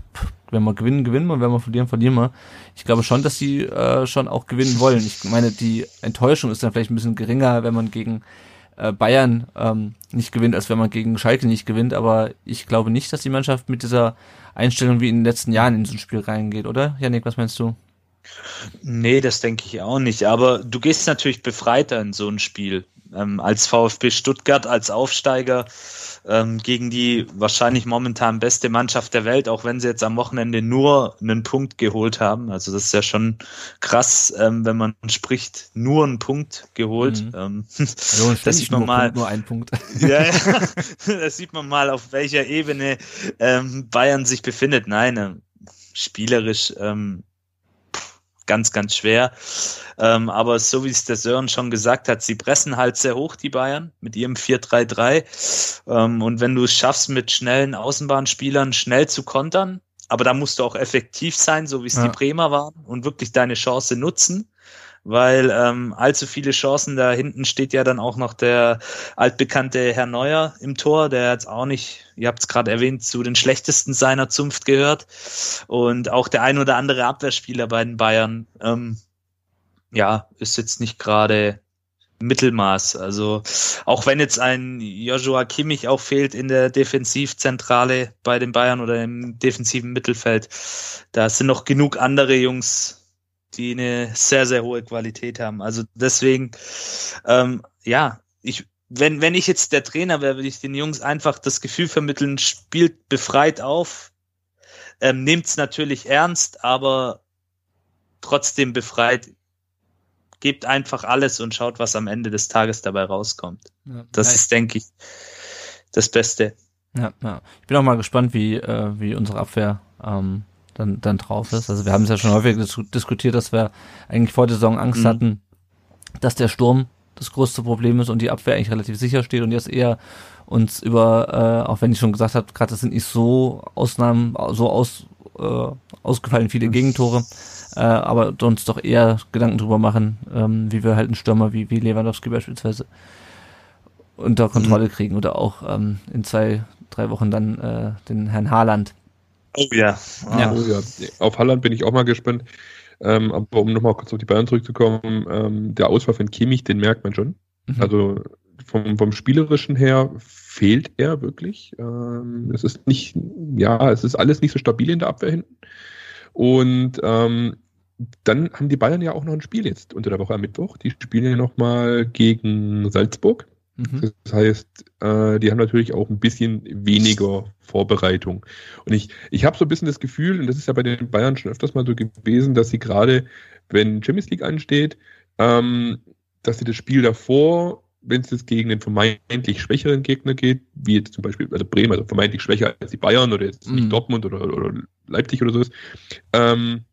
wenn wir gewinnen, gewinnen wir, wenn wir verlieren, verlieren wir. Ich glaube schon, dass die äh, schon auch gewinnen wollen. Ich meine, die Enttäuschung ist dann vielleicht ein bisschen geringer, wenn man gegen äh, Bayern ähm, nicht gewinnt, als wenn man gegen Schalke nicht gewinnt. Aber ich glaube nicht, dass die Mannschaft mit dieser Einstellung wie in den letzten Jahren in so ein Spiel reingeht, oder? Janik, was meinst du? Nee, das denke ich auch nicht. Aber du gehst natürlich befreiter in so ein Spiel. Ähm, als VfB Stuttgart, als Aufsteiger ähm, gegen die wahrscheinlich momentan beste Mannschaft der Welt, auch wenn sie jetzt am Wochenende nur einen Punkt geholt haben. Also das ist ja schon krass, ähm, wenn man spricht, nur einen Punkt geholt. Mhm. Ähm, also, das sieht man mal. Nur ein Punkt. ja, ja, das sieht man mal, auf welcher Ebene ähm, Bayern sich befindet. Nein, ähm, spielerisch ähm, ganz, ganz schwer. Ähm, aber so wie es der Sören schon gesagt hat, sie pressen halt sehr hoch, die Bayern, mit ihrem 4-3-3. Ähm, und wenn du es schaffst, mit schnellen Außenbahnspielern schnell zu kontern, aber da musst du auch effektiv sein, so wie es ja. die Bremer waren, und wirklich deine Chance nutzen weil ähm, allzu viele Chancen da hinten steht ja dann auch noch der altbekannte Herr Neuer im Tor, der jetzt auch nicht, ihr habt es gerade erwähnt, zu den schlechtesten seiner Zunft gehört und auch der ein oder andere Abwehrspieler bei den Bayern, ähm, ja, ist jetzt nicht gerade Mittelmaß. Also auch wenn jetzt ein Joshua Kimmich auch fehlt in der Defensivzentrale bei den Bayern oder im defensiven Mittelfeld, da sind noch genug andere Jungs die eine sehr, sehr hohe Qualität haben. Also deswegen, ähm, ja, ich, wenn, wenn ich jetzt der Trainer wäre, würde ich den Jungs einfach das Gefühl vermitteln, spielt befreit auf, ähm, nehmt es natürlich ernst, aber trotzdem befreit. Gebt einfach alles und schaut, was am Ende des Tages dabei rauskommt. Ja, das ist, denke ich, das Beste. Ja, ja. Ich bin auch mal gespannt, wie, äh, wie unsere Abwehr ähm, dann, dann drauf ist. Also wir haben es ja schon häufig dis diskutiert, dass wir eigentlich vor der Saison Angst mhm. hatten, dass der Sturm das größte Problem ist und die Abwehr eigentlich relativ sicher steht und jetzt eher uns über, äh, auch wenn ich schon gesagt habe, gerade das sind nicht so Ausnahmen, so aus, äh, ausgefallen viele Gegentore, äh, aber uns doch eher Gedanken drüber machen, ähm, wie wir halt einen Stürmer wie, wie Lewandowski beispielsweise unter Kontrolle mhm. kriegen oder auch ähm, in zwei, drei Wochen dann äh, den Herrn Haaland Oh ja. Ah. ja. Oh ja. Auf Halland bin ich auch mal gespannt. Ähm, aber um nochmal kurz auf die Bayern zurückzukommen, ähm, der Ausfall von Kimmich, den merkt man schon. Mhm. Also vom, vom Spielerischen her fehlt er wirklich. Ähm, es ist nicht, ja, es ist alles nicht so stabil in der Abwehr hinten. Und ähm, dann haben die Bayern ja auch noch ein Spiel jetzt unter der Woche am Mittwoch. Die spielen ja nochmal gegen Salzburg. Mhm. Das heißt, äh, die haben natürlich auch ein bisschen weniger Vorbereitung. Und ich, ich habe so ein bisschen das Gefühl, und das ist ja bei den Bayern schon öfters mal so gewesen, dass sie gerade, wenn Champions League ansteht, ähm, dass sie das Spiel davor, wenn es jetzt gegen den vermeintlich schwächeren Gegner geht, wie jetzt zum Beispiel also Bremen, also vermeintlich schwächer als die Bayern oder jetzt nicht mhm. Dortmund oder, oder Leipzig oder so ist, ähm,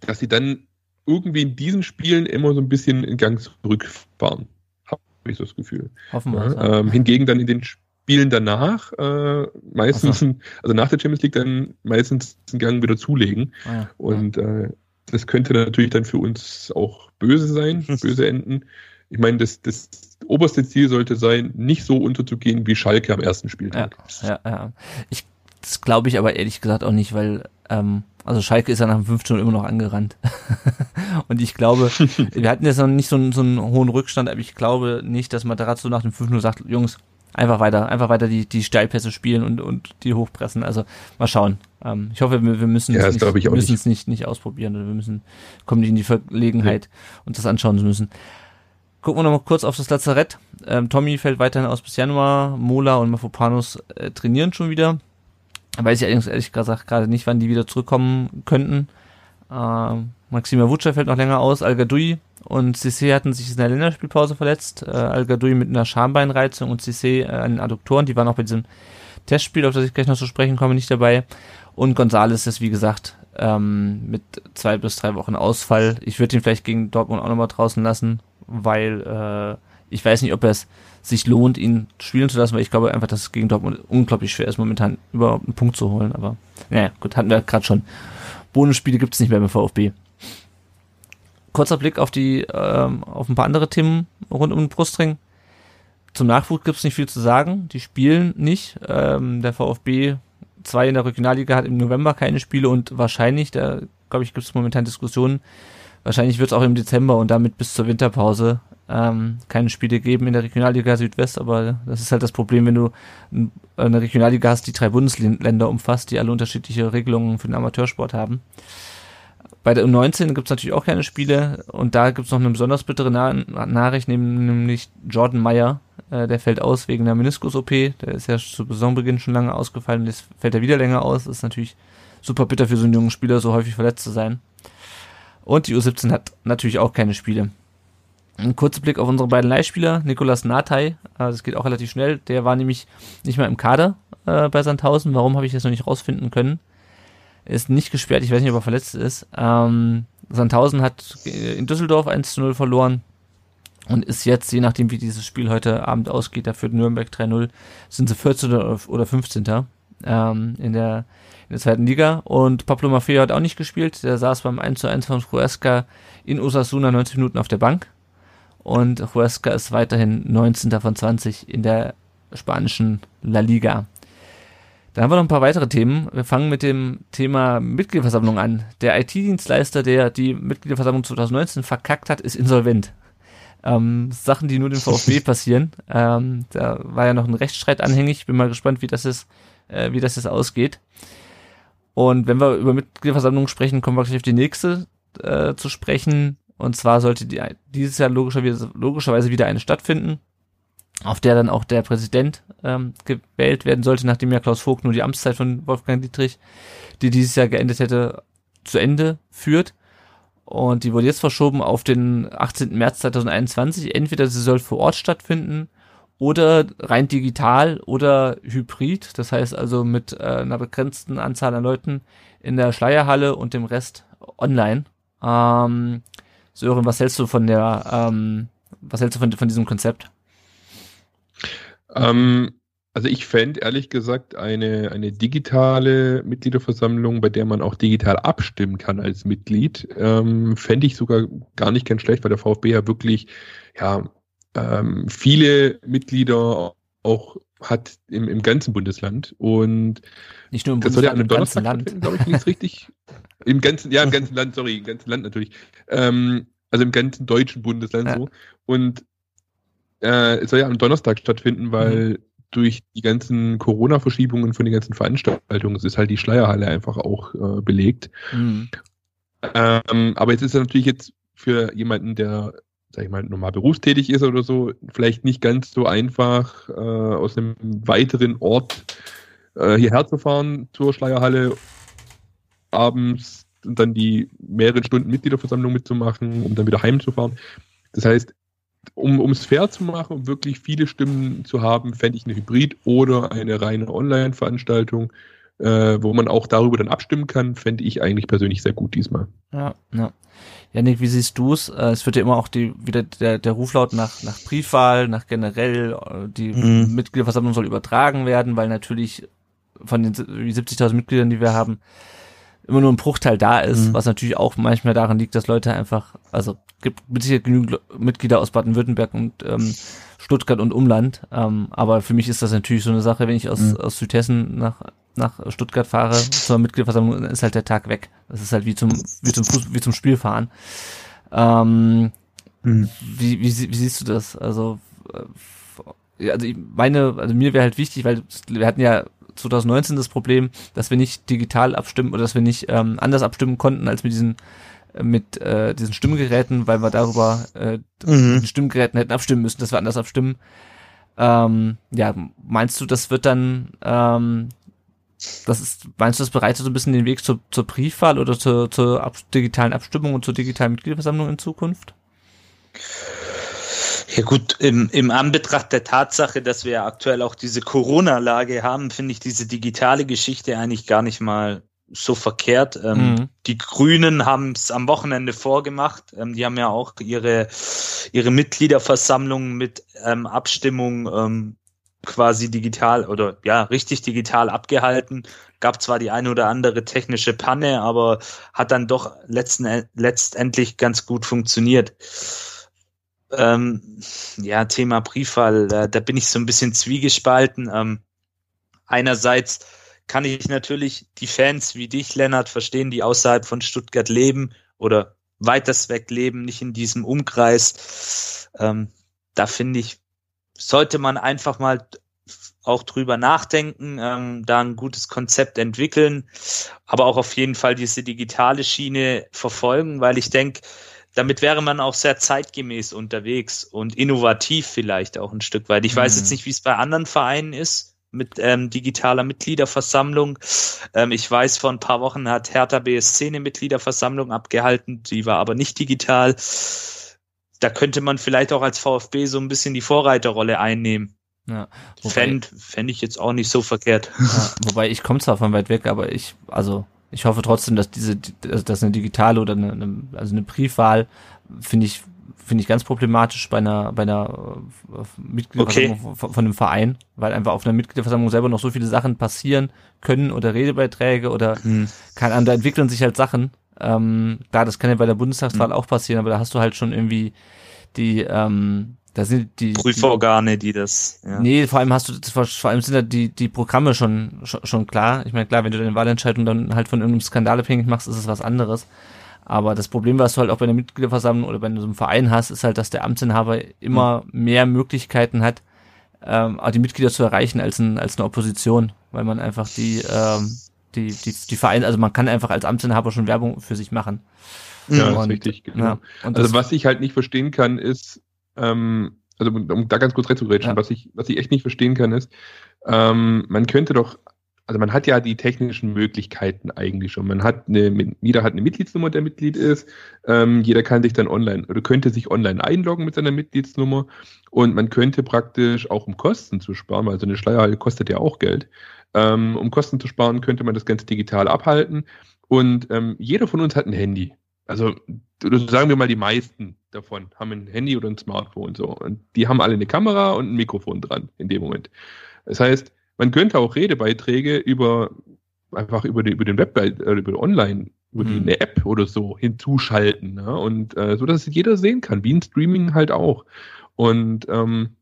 dass sie dann irgendwie in diesen Spielen immer so ein bisschen in Gang zurückfahren. Habe ich so das Gefühl. Hoffen wir. Ja, ähm, hingegen dann in den Spielen danach äh, meistens, so. also nach der Champions League dann meistens einen Gang wieder zulegen. Ah, ja. Und äh, das könnte natürlich dann für uns auch böse sein, böse enden. Ich meine, das, das oberste Ziel sollte sein, nicht so unterzugehen wie Schalke am ersten Spieltag. Ja, ja, ja. Ich, das glaube ich aber ehrlich gesagt auch nicht, weil ähm, also Schalke ist ja nach dem 15 immer noch angerannt. und ich glaube, wir hatten jetzt noch nicht so einen, so einen hohen Rückstand, aber ich glaube nicht, dass Matarazzo nach dem 5-0 sagt, Jungs, einfach weiter, einfach weiter die, die Steilpässe spielen und, und die hochpressen. Also mal schauen. Ähm, ich hoffe, wir, wir müssen ja, es, nicht, müssen nicht. nicht, nicht ausprobieren. Wir müssen, kommen nicht in die Verlegenheit, nee. uns das anschauen zu müssen. Gucken wir noch mal kurz auf das Lazarett. Ähm, Tommy fällt weiterhin aus bis Januar. Mola und Mafopanos äh, trainieren schon wieder. Weiß ich allerdings ehrlich gesagt gerade nicht, wann die wieder zurückkommen könnten. Ähm, Maxima Vuce fällt noch länger aus. Al Gadoui und Cissé hatten sich in der Länderspielpause verletzt. Äh, Al Gadoui mit einer Schambeinreizung und Cissé äh, an den Adduktoren. Die waren auch bei diesem Testspiel, auf das ich gleich noch zu sprechen komme, nicht dabei. Und Gonzales ist, wie gesagt, ähm, mit zwei bis drei Wochen Ausfall. Ich würde ihn vielleicht gegen Dortmund auch nochmal draußen lassen, weil äh, ich weiß nicht, ob es sich lohnt, ihn spielen zu lassen, weil ich glaube einfach, dass es gegen Dortmund unglaublich schwer ist, momentan überhaupt einen Punkt zu holen. Aber naja, gut, hatten wir gerade schon. Bonusspiele gibt es nicht mehr beim VfB. Kurzer Blick auf die, ähm, auf ein paar andere Themen rund um den Brustring. Zum Nachwuchs gibt es nicht viel zu sagen. Die spielen nicht. Ähm, der VfB 2 in der Regionalliga hat im November keine Spiele und wahrscheinlich, da glaube ich, gibt es momentan Diskussionen, wahrscheinlich wird es auch im Dezember und damit bis zur Winterpause ähm, keine Spiele geben in der Regionalliga Südwest, aber das ist halt das Problem, wenn du eine Regionalliga hast, die drei Bundesländer umfasst, die alle unterschiedliche Regelungen für den Amateursport haben. Bei der U19 gibt es natürlich auch keine Spiele und da gibt es noch eine besonders bittere Na Nachricht, nämlich Jordan Meyer, äh, der fällt aus wegen der Meniskus-OP, der ist ja zu Saisonbeginn schon lange ausgefallen, jetzt fällt er wieder länger aus, das ist natürlich super bitter für so einen jungen Spieler, so häufig verletzt zu sein. Und die U17 hat natürlich auch keine Spiele. Ein kurzer Blick auf unsere beiden Leihspieler. Nikolas Natai, äh, das geht auch relativ schnell. Der war nämlich nicht mal im Kader äh, bei Sandhausen. Warum habe ich das noch nicht rausfinden können? Ist nicht gesperrt, ich weiß nicht, ob er verletzt ist. Ähm, Sandhausen hat in Düsseldorf 1 zu 0 verloren und ist jetzt, je nachdem wie dieses Spiel heute Abend ausgeht, da führt Nürnberg 3-0, sind sie 14. oder 15. Ähm, in, der, in der zweiten Liga. Und Pablo Maffeo hat auch nicht gespielt. Der saß beim 1 zu 1 von Ruesca in Osasuna 90 Minuten auf der Bank und Huesca ist weiterhin 19. von 20 in der spanischen La Liga. Dann haben wir noch ein paar weitere Themen. Wir fangen mit dem Thema Mitgliederversammlung an. Der IT-Dienstleister, der die Mitgliederversammlung 2019 verkackt hat, ist insolvent. Ähm, Sachen, die nur dem VfB passieren. Ähm, da war ja noch ein Rechtsstreit anhängig. Bin mal gespannt, wie das ist, äh, wie das jetzt ausgeht. Und wenn wir über Mitgliederversammlungen sprechen, kommen wir gleich auf die nächste äh, zu sprechen. Und zwar sollte die, dieses Jahr logischerweise, logischerweise wieder eine stattfinden, auf der dann auch der Präsident ähm, gewählt werden sollte, nachdem ja Klaus Vogt nur die Amtszeit von Wolfgang Dietrich, die dieses Jahr geendet hätte, zu Ende führt. Und die wurde jetzt verschoben auf den 18. März 2021. Entweder sie soll vor Ort stattfinden oder rein digital oder hybrid. Das heißt also mit äh, einer begrenzten Anzahl an Leuten in der Schleierhalle und dem Rest online. Ähm, Sören, was hältst du von der, ähm, was hältst du von, von diesem Konzept? Ähm, also ich fände ehrlich gesagt eine, eine digitale Mitgliederversammlung, bei der man auch digital abstimmen kann als Mitglied, ähm, fände ich sogar gar nicht ganz schlecht, weil der VfB ja wirklich ja, ähm, viele Mitglieder auch hat im, im ganzen Bundesland und nicht nur im Bundesland, das soll ja im ganzen Land, glaube ich, nicht richtig. Im ganzen, ja, im ganzen Land, sorry, im ganzen Land natürlich. Ähm, also im ganzen deutschen Bundesland ja. so. Und äh, es soll ja am Donnerstag stattfinden, weil mhm. durch die ganzen Corona-Verschiebungen von den ganzen Veranstaltungen ist halt die Schleierhalle einfach auch äh, belegt. Mhm. Ähm, aber jetzt ist es natürlich jetzt für jemanden, der, sag ich mal, normal berufstätig ist oder so, vielleicht nicht ganz so einfach, äh, aus einem weiteren Ort äh, hierher zu fahren zur Schleierhalle abends und dann die mehreren Stunden Mitgliederversammlung mitzumachen, um dann wieder heimzufahren. Das heißt, um es fair zu machen, um wirklich viele Stimmen zu haben, fände ich eine Hybrid- oder eine reine Online-Veranstaltung, äh, wo man auch darüber dann abstimmen kann, fände ich eigentlich persönlich sehr gut diesmal. Ja, ja. Janik, wie siehst du es? Äh, es wird ja immer auch die, wieder der, der Ruflaut nach, nach Briefwahl, nach generell, äh, die mhm. Mitgliederversammlung soll übertragen werden, weil natürlich von den 70.000 Mitgliedern, die wir haben, immer nur ein Bruchteil da ist, mhm. was natürlich auch manchmal daran liegt, dass Leute einfach, also gibt mit Sicherheit genügend Mitglieder aus Baden-Württemberg und ähm, Stuttgart und Umland, ähm, aber für mich ist das natürlich so eine Sache, wenn ich aus, mhm. aus Südhessen nach, nach Stuttgart fahre zur Mitgliederversammlung, dann ist halt der Tag weg. Das ist halt wie zum, wie zum Fuß, wie zum Spielfahren. Ähm, mhm. wie, wie, wie siehst du das? Also, äh, also ich meine, also mir wäre halt wichtig, weil wir hatten ja 2019 das Problem, dass wir nicht digital abstimmen oder dass wir nicht ähm, anders abstimmen konnten als mit diesen äh, mit äh, diesen Stimmgeräten, weil wir darüber äh, mhm. mit den Stimmgeräten hätten abstimmen müssen, dass wir anders abstimmen. Ähm, ja, meinst du, das wird dann ähm, das ist, meinst du, das bereitet so ein bisschen den Weg zur, zur Briefwahl oder zur, zur ab, digitalen Abstimmung und zur digitalen Mitgliederversammlung in Zukunft? Ja gut, im, im Anbetracht der Tatsache, dass wir ja aktuell auch diese Corona-Lage haben, finde ich diese digitale Geschichte eigentlich gar nicht mal so verkehrt. Ähm, mhm. Die Grünen haben es am Wochenende vorgemacht. Ähm, die haben ja auch ihre, ihre Mitgliederversammlung mit ähm, Abstimmung ähm, quasi digital oder ja, richtig digital abgehalten. Gab zwar die eine oder andere technische Panne, aber hat dann doch letzten, letztendlich ganz gut funktioniert. Ähm, ja, Thema Briefwahl, da, da, bin ich so ein bisschen zwiegespalten. Ähm, einerseits kann ich natürlich die Fans wie dich, Lennart, verstehen, die außerhalb von Stuttgart leben oder weiters weg leben, nicht in diesem Umkreis. Ähm, da finde ich, sollte man einfach mal auch drüber nachdenken, ähm, da ein gutes Konzept entwickeln, aber auch auf jeden Fall diese digitale Schiene verfolgen, weil ich denke, damit wäre man auch sehr zeitgemäß unterwegs und innovativ vielleicht auch ein Stück weit. Ich mhm. weiß jetzt nicht, wie es bei anderen Vereinen ist mit ähm, digitaler Mitgliederversammlung. Ähm, ich weiß, vor ein paar Wochen hat Hertha BSC eine Mitgliederversammlung abgehalten, die war aber nicht digital. Da könnte man vielleicht auch als VfB so ein bisschen die Vorreiterrolle einnehmen. Ja, Fände fänd ich jetzt auch nicht so verkehrt. Ja, wobei ich komme zwar von weit weg, aber ich, also ich hoffe trotzdem, dass diese, dass eine digitale oder eine, eine also eine Briefwahl finde ich finde ich ganz problematisch bei einer bei einer äh, Mitgliederversammlung okay. von, von einem Verein, weil einfach auf einer Mitgliederversammlung selber noch so viele Sachen passieren können oder Redebeiträge oder hm. keine Ahnung, da entwickeln sich halt Sachen. Ähm, klar, das kann ja bei der Bundestagswahl hm. auch passieren, aber da hast du halt schon irgendwie die ähm, da sind die Prüforgane, die das. Ja. Nee, vor allem hast du vor allem sind da die die Programme schon schon, schon klar. Ich meine klar, wenn du deine Wahlentscheidung dann halt von irgendeinem Skandal abhängig machst, ist es was anderes. Aber das Problem, was du halt auch bei einer Mitgliederversammlung oder bei so einem Verein hast, ist halt, dass der Amtsinhaber immer mhm. mehr Möglichkeiten hat, ähm, auch die Mitglieder zu erreichen als, ein, als eine Opposition, weil man einfach die, ähm, die, die, die Vereine, also man kann einfach als Amtsinhaber schon Werbung für sich machen. Ja, und, das ist richtig, genau. Ja, also was ich halt nicht verstehen kann, ist, ähm, also um da ganz kurz reinzugrätschen, ja. was ich, was ich echt nicht verstehen kann, ist, ähm, man könnte doch, also man hat ja die technischen Möglichkeiten eigentlich schon. Man hat eine, jeder hat eine Mitgliedsnummer, der Mitglied ist. Ähm, jeder kann sich dann online oder könnte sich online einloggen mit seiner Mitgliedsnummer und man könnte praktisch auch um Kosten zu sparen, weil so eine Schleierhalle kostet ja auch Geld. Ähm, um Kosten zu sparen, könnte man das Ganze digital abhalten. Und ähm, jeder von uns hat ein Handy. Also sagen wir mal, die meisten davon haben ein Handy oder ein Smartphone so. Und die haben alle eine Kamera und ein Mikrofon dran in dem Moment. Das heißt, man könnte auch Redebeiträge über einfach über, die, über den Web, äh, über online, über mhm. die, eine App oder so hinzuschalten. Ne? Und äh, so, dass es jeder sehen kann, wie ein Streaming halt auch. Und ähm,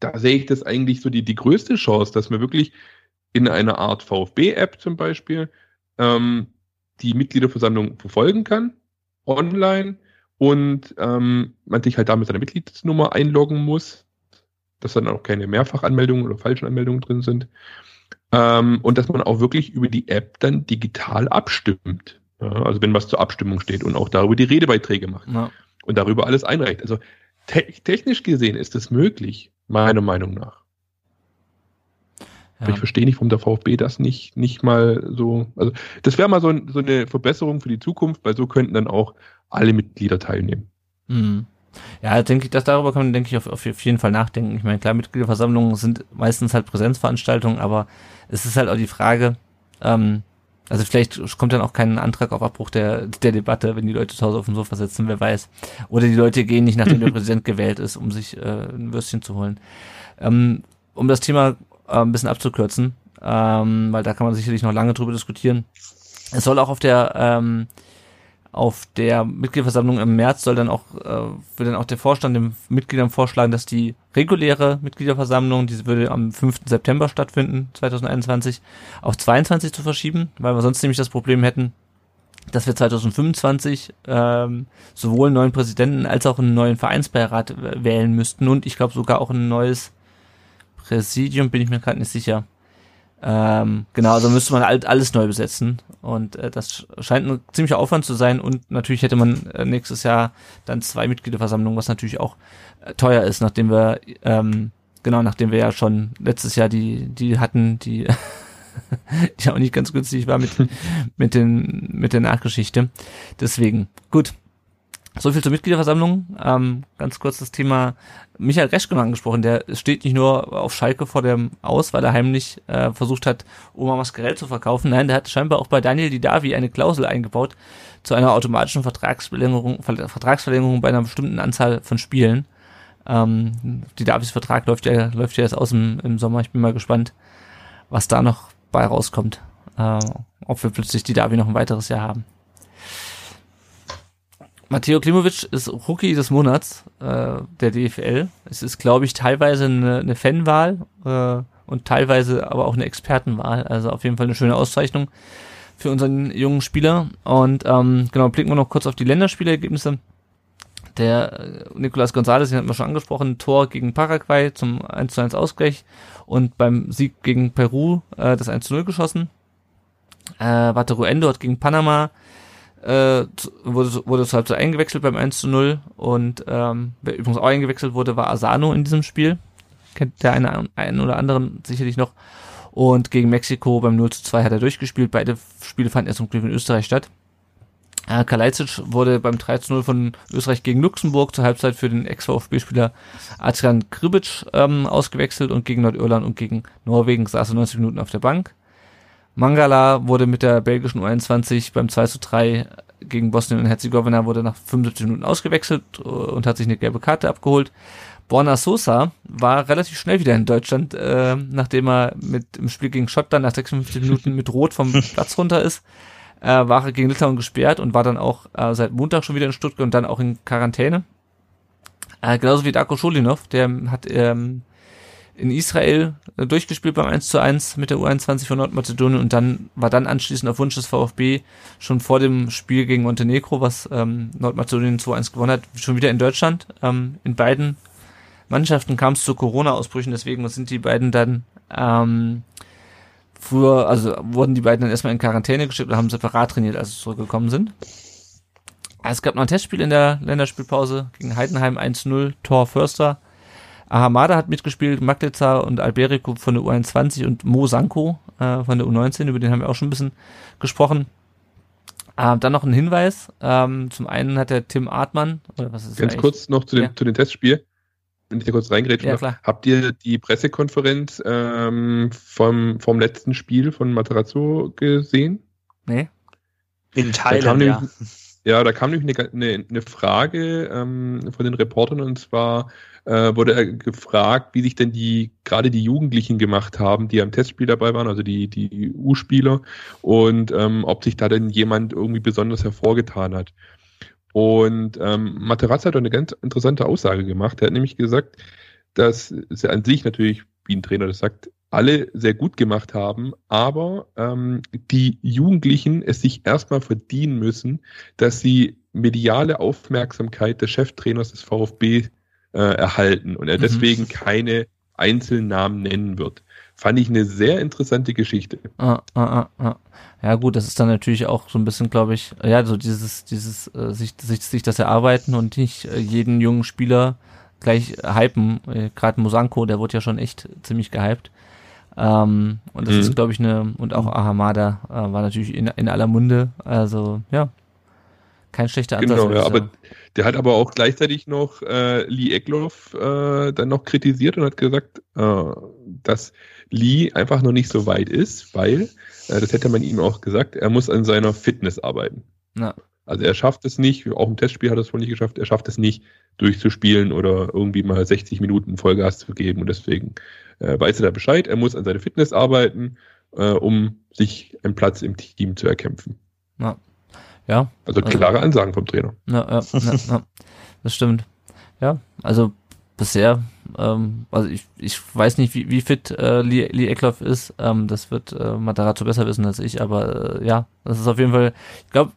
da sehe ich das eigentlich so die, die größte Chance, dass man wirklich in einer Art VfB-App zum Beispiel ähm, die Mitgliederversammlung verfolgen kann, online und ähm, man sich halt damit seine Mitgliedsnummer einloggen muss, dass dann auch keine Mehrfachanmeldungen oder falschen Anmeldungen drin sind. Ähm, und dass man auch wirklich über die App dann digital abstimmt. Ja, also wenn was zur Abstimmung steht und auch darüber die Redebeiträge macht ja. und darüber alles einreicht. Also te technisch gesehen ist das möglich, meiner Meinung nach. Ja. ich verstehe nicht, warum der VfB das nicht, nicht mal so. Also, das wäre mal so, so, eine Verbesserung für die Zukunft, weil so könnten dann auch alle Mitglieder teilnehmen. Mhm. Ja, denke ich, dass darüber kann man, denke ich, auf, auf jeden Fall nachdenken. Ich meine, klar, Mitgliederversammlungen sind meistens halt Präsenzveranstaltungen, aber es ist halt auch die Frage, ähm, also vielleicht kommt dann auch kein Antrag auf Abbruch der, der Debatte, wenn die Leute zu Hause auf dem Sofa sitzen, wer weiß. Oder die Leute gehen nicht, nachdem der Präsident gewählt ist, um sich äh, ein Würstchen zu holen. Ähm, um das Thema äh, ein bisschen abzukürzen, ähm, weil da kann man sicherlich noch lange drüber diskutieren. Es soll auch auf der ähm, auf der Mitgliederversammlung im März soll dann auch, äh, will dann auch der Vorstand den Mitgliedern vorschlagen, dass die reguläre Mitgliederversammlung, diese würde am 5. September stattfinden, 2021, auf 22 zu verschieben, weil wir sonst nämlich das Problem hätten, dass wir 2025 ähm, sowohl einen neuen Präsidenten als auch einen neuen Vereinsbeirat wählen müssten und ich glaube sogar auch ein neues Präsidium, bin ich mir gerade nicht sicher. Ähm, genau, also müsste man alles neu besetzen. Und äh, das scheint ein ziemlicher Aufwand zu sein. Und natürlich hätte man äh, nächstes Jahr dann zwei Mitgliederversammlungen, was natürlich auch äh, teuer ist, nachdem wir, ähm, genau, nachdem wir ja schon letztes Jahr die, die hatten, die, die auch nicht ganz günstig war mit, mit, den, mit der Nachgeschichte. Deswegen, gut. So viel zur Mitgliederversammlung. Ähm, ganz kurz das Thema Michael Reschke angesprochen. Der steht nicht nur auf Schalke vor dem Aus, weil er heimlich äh, versucht hat, Oma Mascarell zu verkaufen. Nein, der hat scheinbar auch bei Daniel Didavi eine Klausel eingebaut zu einer automatischen Vertragsverlängerung, Vertragsverlängerung bei einer bestimmten Anzahl von Spielen. Ähm, Didavis Vertrag läuft ja, läuft ja jetzt aus im, im Sommer. Ich bin mal gespannt, was da noch bei rauskommt. Äh, ob wir plötzlich Didavi noch ein weiteres Jahr haben. Matteo Klimovic ist Rookie des Monats äh, der DFL. Es ist, glaube ich, teilweise eine, eine Fanwahl äh, und teilweise aber auch eine Expertenwahl. Also auf jeden Fall eine schöne Auszeichnung für unseren jungen Spieler. Und ähm, genau, blicken wir noch kurz auf die Länderspielergebnisse. Der äh, Nicolas Gonzalez, den hatten wir schon angesprochen, Tor gegen Paraguay zum 1 zu 1 Ausgleich und beim Sieg gegen Peru äh, das 1 zu 0 geschossen. Äh, Wataru hat gegen Panama äh, wurde, wurde zur Halbzeit eingewechselt beim 1 zu 0 und ähm, wer übrigens auch eingewechselt wurde, war Asano in diesem Spiel. Kennt der eine, einen oder anderen sicherlich noch. Und gegen Mexiko beim 0 zu 2 hat er durchgespielt. Beide Spiele fanden erst zum Glück in Österreich statt. Äh, Kalajdzic wurde beim 3 zu 0 von Österreich gegen Luxemburg zur Halbzeit für den Ex-VfB-Spieler Adrian Kribic ähm, ausgewechselt und gegen Nordirland und gegen Norwegen saß er 90 Minuten auf der Bank. Mangala wurde mit der belgischen U21 beim 2 zu 3 gegen Bosnien und Herzegowina wurde nach 75 Minuten ausgewechselt äh, und hat sich eine gelbe Karte abgeholt. Borna Sosa war relativ schnell wieder in Deutschland, äh, nachdem er mit im Spiel gegen Schottland nach 56 Minuten mit Rot vom Platz runter ist. Äh, war er gegen Litauen gesperrt und war dann auch äh, seit Montag schon wieder in Stuttgart und dann auch in Quarantäne. Äh, genauso wie Darko Scholinov, der hat ähm, in Israel äh, durchgespielt beim 1 zu 1 mit der U21 von Nordmazedonien und dann war dann anschließend auf Wunsch des VfB schon vor dem Spiel gegen Montenegro, was ähm, Nordmazedonien 2-1 gewonnen hat, schon wieder in Deutschland. Ähm, in beiden Mannschaften kam es zu Corona-Ausbrüchen, deswegen sind die beiden dann ähm, früher, also wurden die beiden dann erstmal in Quarantäne geschickt und haben separat trainiert, als sie zurückgekommen sind. Es gab noch ein Testspiel in der Länderspielpause gegen Heidenheim 1-0, Tor Förster Ahamada hat mitgespielt, Maglica und Alberico von der U21 und Mo Sanko äh, von der U19, über den haben wir auch schon ein bisschen gesprochen. Ähm, dann noch ein Hinweis. Ähm, zum einen hat der Tim Artmann, oder was ist Ganz kurz noch zu dem, ja. zu dem Testspiel, wenn ich da kurz reingeredet ja, habe. Habt ihr die Pressekonferenz ähm, vom, vom letzten Spiel von Materazzo gesehen? Nee. In Thailand, ja. Ja, da kam nämlich eine, eine, eine Frage ähm, von den Reportern und zwar äh, wurde er gefragt, wie sich denn die gerade die Jugendlichen gemacht haben, die am Testspiel dabei waren, also die die U-Spieler und ähm, ob sich da denn jemand irgendwie besonders hervorgetan hat. Und ähm, Materazzi hat eine ganz interessante Aussage gemacht. Er hat nämlich gesagt, dass es an sich natürlich wie ein Trainer das sagt, alle sehr gut gemacht haben, aber ähm, die Jugendlichen es sich erstmal verdienen müssen, dass sie mediale Aufmerksamkeit des Cheftrainers des VfB äh, erhalten und er mhm. deswegen keine Einzelnamen nennen wird. Fand ich eine sehr interessante Geschichte. Ah, ah, ah, ah. Ja gut, das ist dann natürlich auch so ein bisschen, glaube ich, ja, so dieses, dieses, äh, sich, sich, sich das erarbeiten und nicht äh, jeden jungen Spieler gleich hypen. Äh, Gerade Musanko, der wurde ja schon echt ziemlich gehypt. Ähm, und das mhm. ist, glaube ich, eine, und auch Ahamada äh, war natürlich in, in aller Munde. Also, ja, kein schlechter Ansatz. Genau, ja, aber der hat aber auch gleichzeitig noch äh, Lee Eckloff äh, dann noch kritisiert und hat gesagt, äh, dass Lee einfach noch nicht so weit ist, weil, äh, das hätte man ihm auch gesagt, er muss an seiner Fitness arbeiten. Ja. Also er schafft es nicht, auch im Testspiel hat er es wohl nicht geschafft, er schafft es nicht, durchzuspielen oder irgendwie mal 60 Minuten Vollgas zu geben. Und deswegen äh, weiß er da Bescheid, er muss an seiner Fitness arbeiten, äh, um sich einen Platz im Team zu erkämpfen. Ja. ja also klare Ansagen vom Trainer. Ja, ja, ja, ja. das stimmt. Ja, also bisher, ähm, also ich, ich weiß nicht, wie, wie fit äh, Lee, Lee Eckloff ist. Ähm, das wird äh, Matarazo besser wissen als ich, aber äh, ja, das ist auf jeden Fall, ich glaube,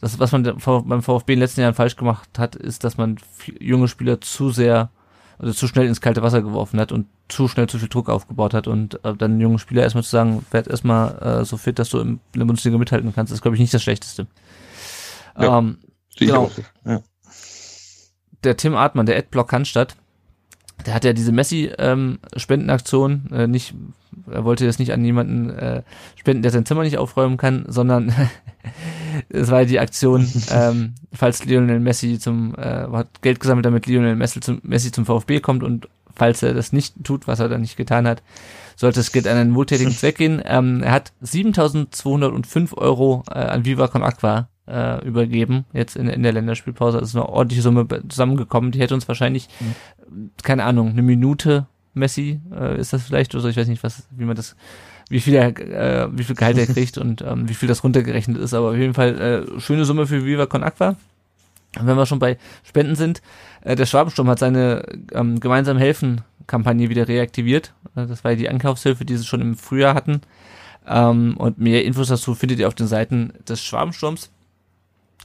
das, was man beim VfB in den letzten Jahren falsch gemacht hat, ist, dass man junge Spieler zu sehr also zu schnell ins kalte Wasser geworfen hat und zu schnell zu viel Druck aufgebaut hat und äh, dann jungen Spieler erstmal zu sagen, werd erstmal äh, so fit, dass du im, in der Bundesliga mithalten kannst, ist glaube ich nicht das Schlechteste. Ja, ähm, genau. Ja. Der Tim Artmann, der Adblock Cannstatt, der hat ja diese Messi-Spendenaktion ähm, äh, nicht, er wollte das nicht an jemanden äh, spenden, der sein Zimmer nicht aufräumen kann, sondern es war ja die Aktion, ähm, falls Lionel Messi zum, äh, hat Geld gesammelt, damit Lionel Messi zum, Messi zum VfB kommt und falls er das nicht tut, was er dann nicht getan hat, sollte es Geld an einen wohltätigen Zweck gehen. Ähm, er hat 7.205 Euro äh, an Viva Con Aqua äh, übergeben, jetzt in, in der Länderspielpause. Das ist eine ordentliche Summe zusammengekommen. Die hätte uns wahrscheinlich, mhm. Keine Ahnung, eine Minute Messi, äh, ist das vielleicht, oder ich weiß nicht, was, wie man das, wie viel er, äh, wie viel Gehalt er kriegt und ähm, wie viel das runtergerechnet ist, aber auf jeden Fall äh, schöne Summe für Viva Con Aqua. Und wenn wir schon bei Spenden sind, äh, der Schwabensturm hat seine ähm, gemeinsam helfen Kampagne wieder reaktiviert. Äh, das war ja die Ankaufshilfe, die sie schon im Frühjahr hatten. Ähm, und mehr Infos dazu findet ihr auf den Seiten des Schwabensturms.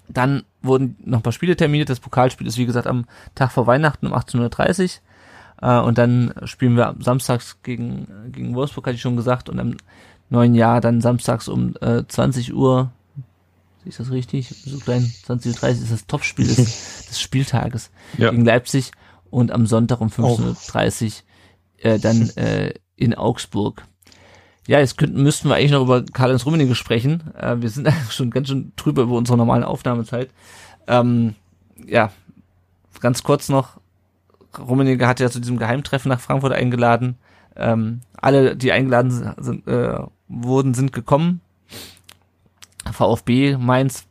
Dann wurden noch ein paar Spiele terminiert. Das Pokalspiel ist wie gesagt am Tag vor Weihnachten um 18.30 Uhr. Äh, und dann spielen wir samstags gegen, gegen Wolfsburg, hatte ich schon gesagt. Und im neuen Jahr dann samstags um äh, 20 Uhr. Ist das richtig? So klein, 20.30 Uhr ist das Topspiel des, des Spieltages ja. gegen Leipzig. Und am Sonntag um 15.30 Uhr äh, dann äh, in Augsburg. Ja, jetzt könnten, müssten wir eigentlich noch über Karl-Heinz Rummenigge sprechen. Äh, wir sind schon ganz schön drüber über unsere normalen Aufnahmezeit. Ähm, ja, ganz kurz noch. Rummenigge hat ja zu diesem Geheimtreffen nach Frankfurt eingeladen. Ähm, alle, die eingeladen sind, äh, wurden, sind gekommen. VfB, Mainz,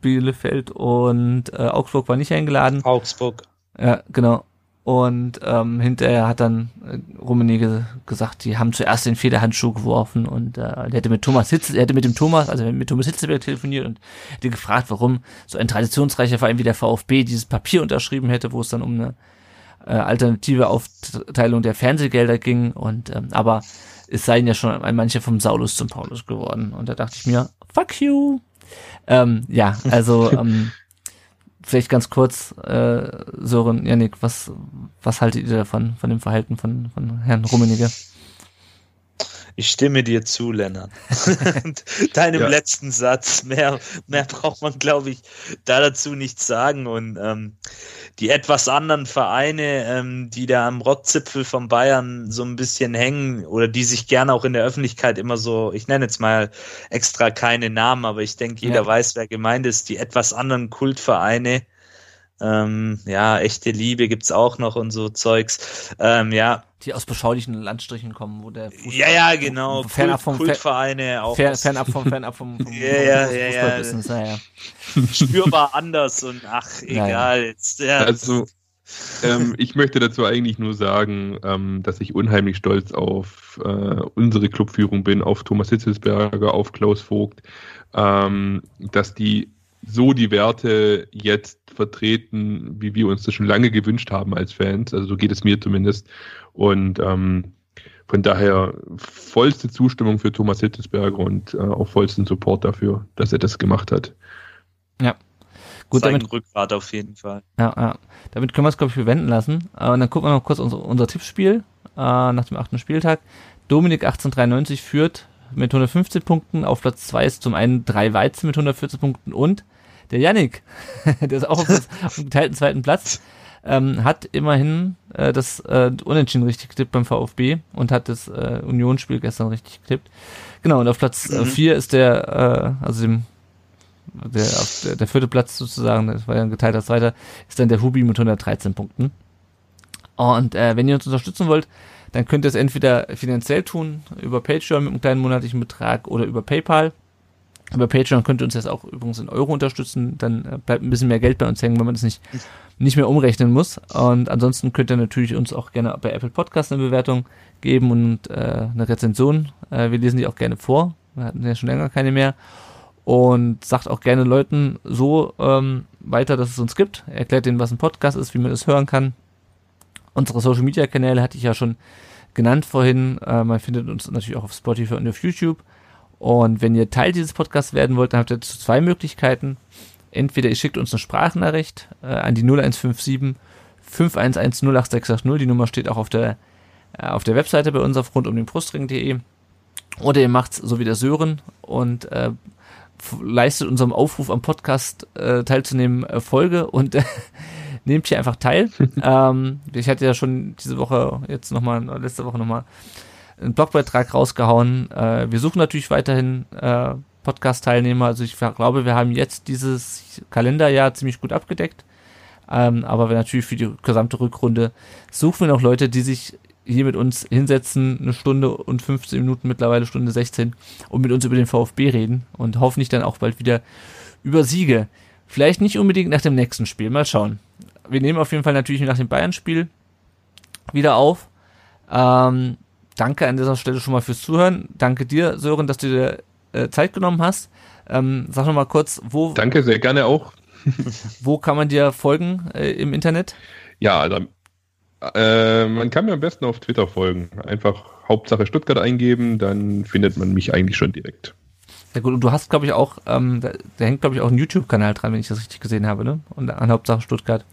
Bielefeld und äh, Augsburg war nicht eingeladen. Augsburg. Ja, genau. Und ähm, hinterher hat dann äh, Rummenigge gesagt, die haben zuerst den Federhandschuh geworfen und äh, der hätte mit Thomas Hitze, er hätte mit dem Thomas, also mit Thomas Hitzeberg telefoniert und hätte gefragt, warum so ein traditionsreicher Verein wie der VfB dieses Papier unterschrieben hätte, wo es dann um eine äh, alternative Aufteilung der Fernsehgelder ging. Und ähm, aber es seien ja schon ein mancher vom Saulus zum Paulus geworden. Und da dachte ich mir, fuck you. Ähm, ja, also ähm, vielleicht ganz kurz, äh, Sören, Janik, was, was haltet ihr davon, von dem Verhalten von, von Herrn Rummenigge? Ich stimme dir zu, Lennart. Deinem ja. letzten Satz. Mehr, mehr braucht man, glaube ich, da dazu nichts sagen. Und ähm, die etwas anderen Vereine, ähm, die da am Rockzipfel von Bayern so ein bisschen hängen oder die sich gerne auch in der Öffentlichkeit immer so, ich nenne jetzt mal extra keine Namen, aber ich denke, jeder ja. weiß, wer gemeint ist, die etwas anderen Kultvereine, ähm, ja, echte Liebe gibt's auch noch und so Zeugs. Ähm, ja. Die aus beschaulichen Landstrichen kommen, wo der Fußball, Ja, ja, genau. Fernab vom Kultvereine auch. Fer, fernab vom, fernab vom, vom, ja, ja, ja, ja. Spürbar anders und ach, egal. Ja, Jetzt, ja. Also, ähm, ich möchte dazu eigentlich nur sagen, ähm, dass ich unheimlich stolz auf äh, unsere Clubführung bin, auf Thomas Hitzelsberger, auf Klaus Vogt, ähm, dass die so die Werte jetzt vertreten, wie wir uns das schon lange gewünscht haben als Fans. Also so geht es mir zumindest. Und ähm, von daher vollste Zustimmung für Thomas Hittesberger und äh, auch vollsten Support dafür, dass er das gemacht hat. Ja. Gut, Sein damit, Rückgrat auf jeden Fall. ja, ja. damit können wir es, glaube ich, bewenden lassen. Äh, und dann gucken wir noch kurz unser, unser Tippspiel äh, nach dem achten Spieltag. Dominik 1893 führt mit 115 Punkten. Auf Platz 2 ist zum einen drei Weizen mit 114 Punkten und der Yannick, der ist auch auf dem geteilten zweiten Platz, ähm, hat immerhin äh, das äh, Unentschieden richtig getippt beim VfB und hat das äh, Unionsspiel gestern richtig getippt. Genau, und auf Platz 4 äh, vier ist der, äh, also dem der, auf der, der vierte Platz sozusagen, das war ja ein geteilter Zweiter, ist dann der Hubi mit 113 Punkten. Und äh, wenn ihr uns unterstützen wollt, dann könnt ihr es entweder finanziell tun, über Patreon mit einem kleinen monatlichen Betrag oder über PayPal. Über Patreon könnt ihr uns jetzt auch übrigens in Euro unterstützen, dann äh, bleibt ein bisschen mehr Geld bei uns hängen, wenn man das nicht, nicht mehr umrechnen muss. Und ansonsten könnt ihr natürlich uns auch gerne bei Apple Podcast eine Bewertung geben und äh, eine Rezension. Äh, wir lesen die auch gerne vor. Wir hatten ja schon länger keine mehr und sagt auch gerne Leuten so ähm, weiter, dass es uns gibt. Erklärt denen, was ein Podcast ist, wie man es hören kann. Unsere Social Media Kanäle hatte ich ja schon genannt vorhin. Äh, man findet uns natürlich auch auf Spotify und auf YouTube. Und wenn ihr Teil dieses Podcasts werden wollt, dann habt ihr zwei Möglichkeiten. Entweder ihr schickt uns eine Sprachnachricht äh, an die 0157 511 08680. Die Nummer steht auch auf der, äh, auf der Webseite bei uns auf rundumdenbrustring.de. Oder ihr macht's so wie der Sören und äh, leistet unserem Aufruf am Podcast äh, teilzunehmen äh, Folge und äh, nehmt hier einfach teil. ähm, ich hatte ja schon diese Woche, jetzt nochmal, letzte Woche nochmal einen Blogbeitrag rausgehauen. Äh, wir suchen natürlich weiterhin äh, Podcast-Teilnehmer. Also ich glaube, wir haben jetzt dieses Kalenderjahr ziemlich gut abgedeckt. Ähm, aber wir natürlich für die gesamte Rückrunde suchen wir noch Leute, die sich hier mit uns hinsetzen, eine Stunde und 15 Minuten, mittlerweile Stunde 16, und mit uns über den VfB reden und hoffentlich dann auch bald wieder über Siege. Vielleicht nicht unbedingt nach dem nächsten Spiel, mal schauen. Wir nehmen auf jeden Fall natürlich nach dem Bayern-Spiel wieder auf. Ähm, danke an dieser Stelle schon mal fürs Zuhören. Danke dir, Sören, dass du dir äh, Zeit genommen hast. Ähm, sag noch mal kurz, wo. Danke, sehr gerne auch. wo kann man dir folgen äh, im Internet? Ja, also äh, man kann mir am besten auf Twitter folgen. Einfach Hauptsache Stuttgart eingeben, dann findet man mich eigentlich schon direkt. Sehr gut. Und du hast, glaube ich, auch, ähm, da, da hängt, glaube ich, auch ein YouTube-Kanal dran, wenn ich das richtig gesehen habe, ne? Und an Hauptsache Stuttgart.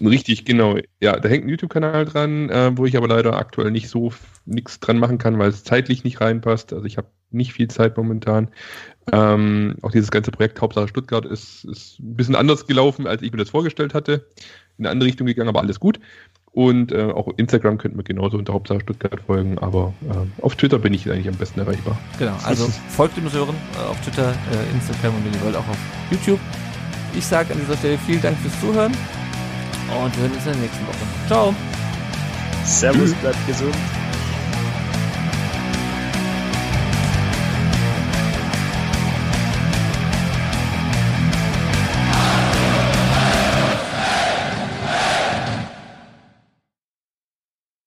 Richtig, genau. Ja, da hängt ein YouTube-Kanal dran, äh, wo ich aber leider aktuell nicht so nichts dran machen kann, weil es zeitlich nicht reinpasst. Also ich habe nicht viel Zeit momentan. Ähm, auch dieses ganze Projekt Hauptsache Stuttgart ist, ist ein bisschen anders gelaufen, als ich mir das vorgestellt hatte. In eine andere Richtung gegangen, aber alles gut. Und äh, auch Instagram könnten wir genauso unter Hauptsache Stuttgart folgen, aber äh, auf Twitter bin ich eigentlich am besten erreichbar. Genau, also folgt dem Sören äh, auf Twitter, äh, Instagram und wenn ihr wollt auch auf YouTube. Ich sage an dieser Stelle vielen Dank fürs Zuhören und wir hören uns in der nächsten Woche. Ciao. Servus, bleibt gesund.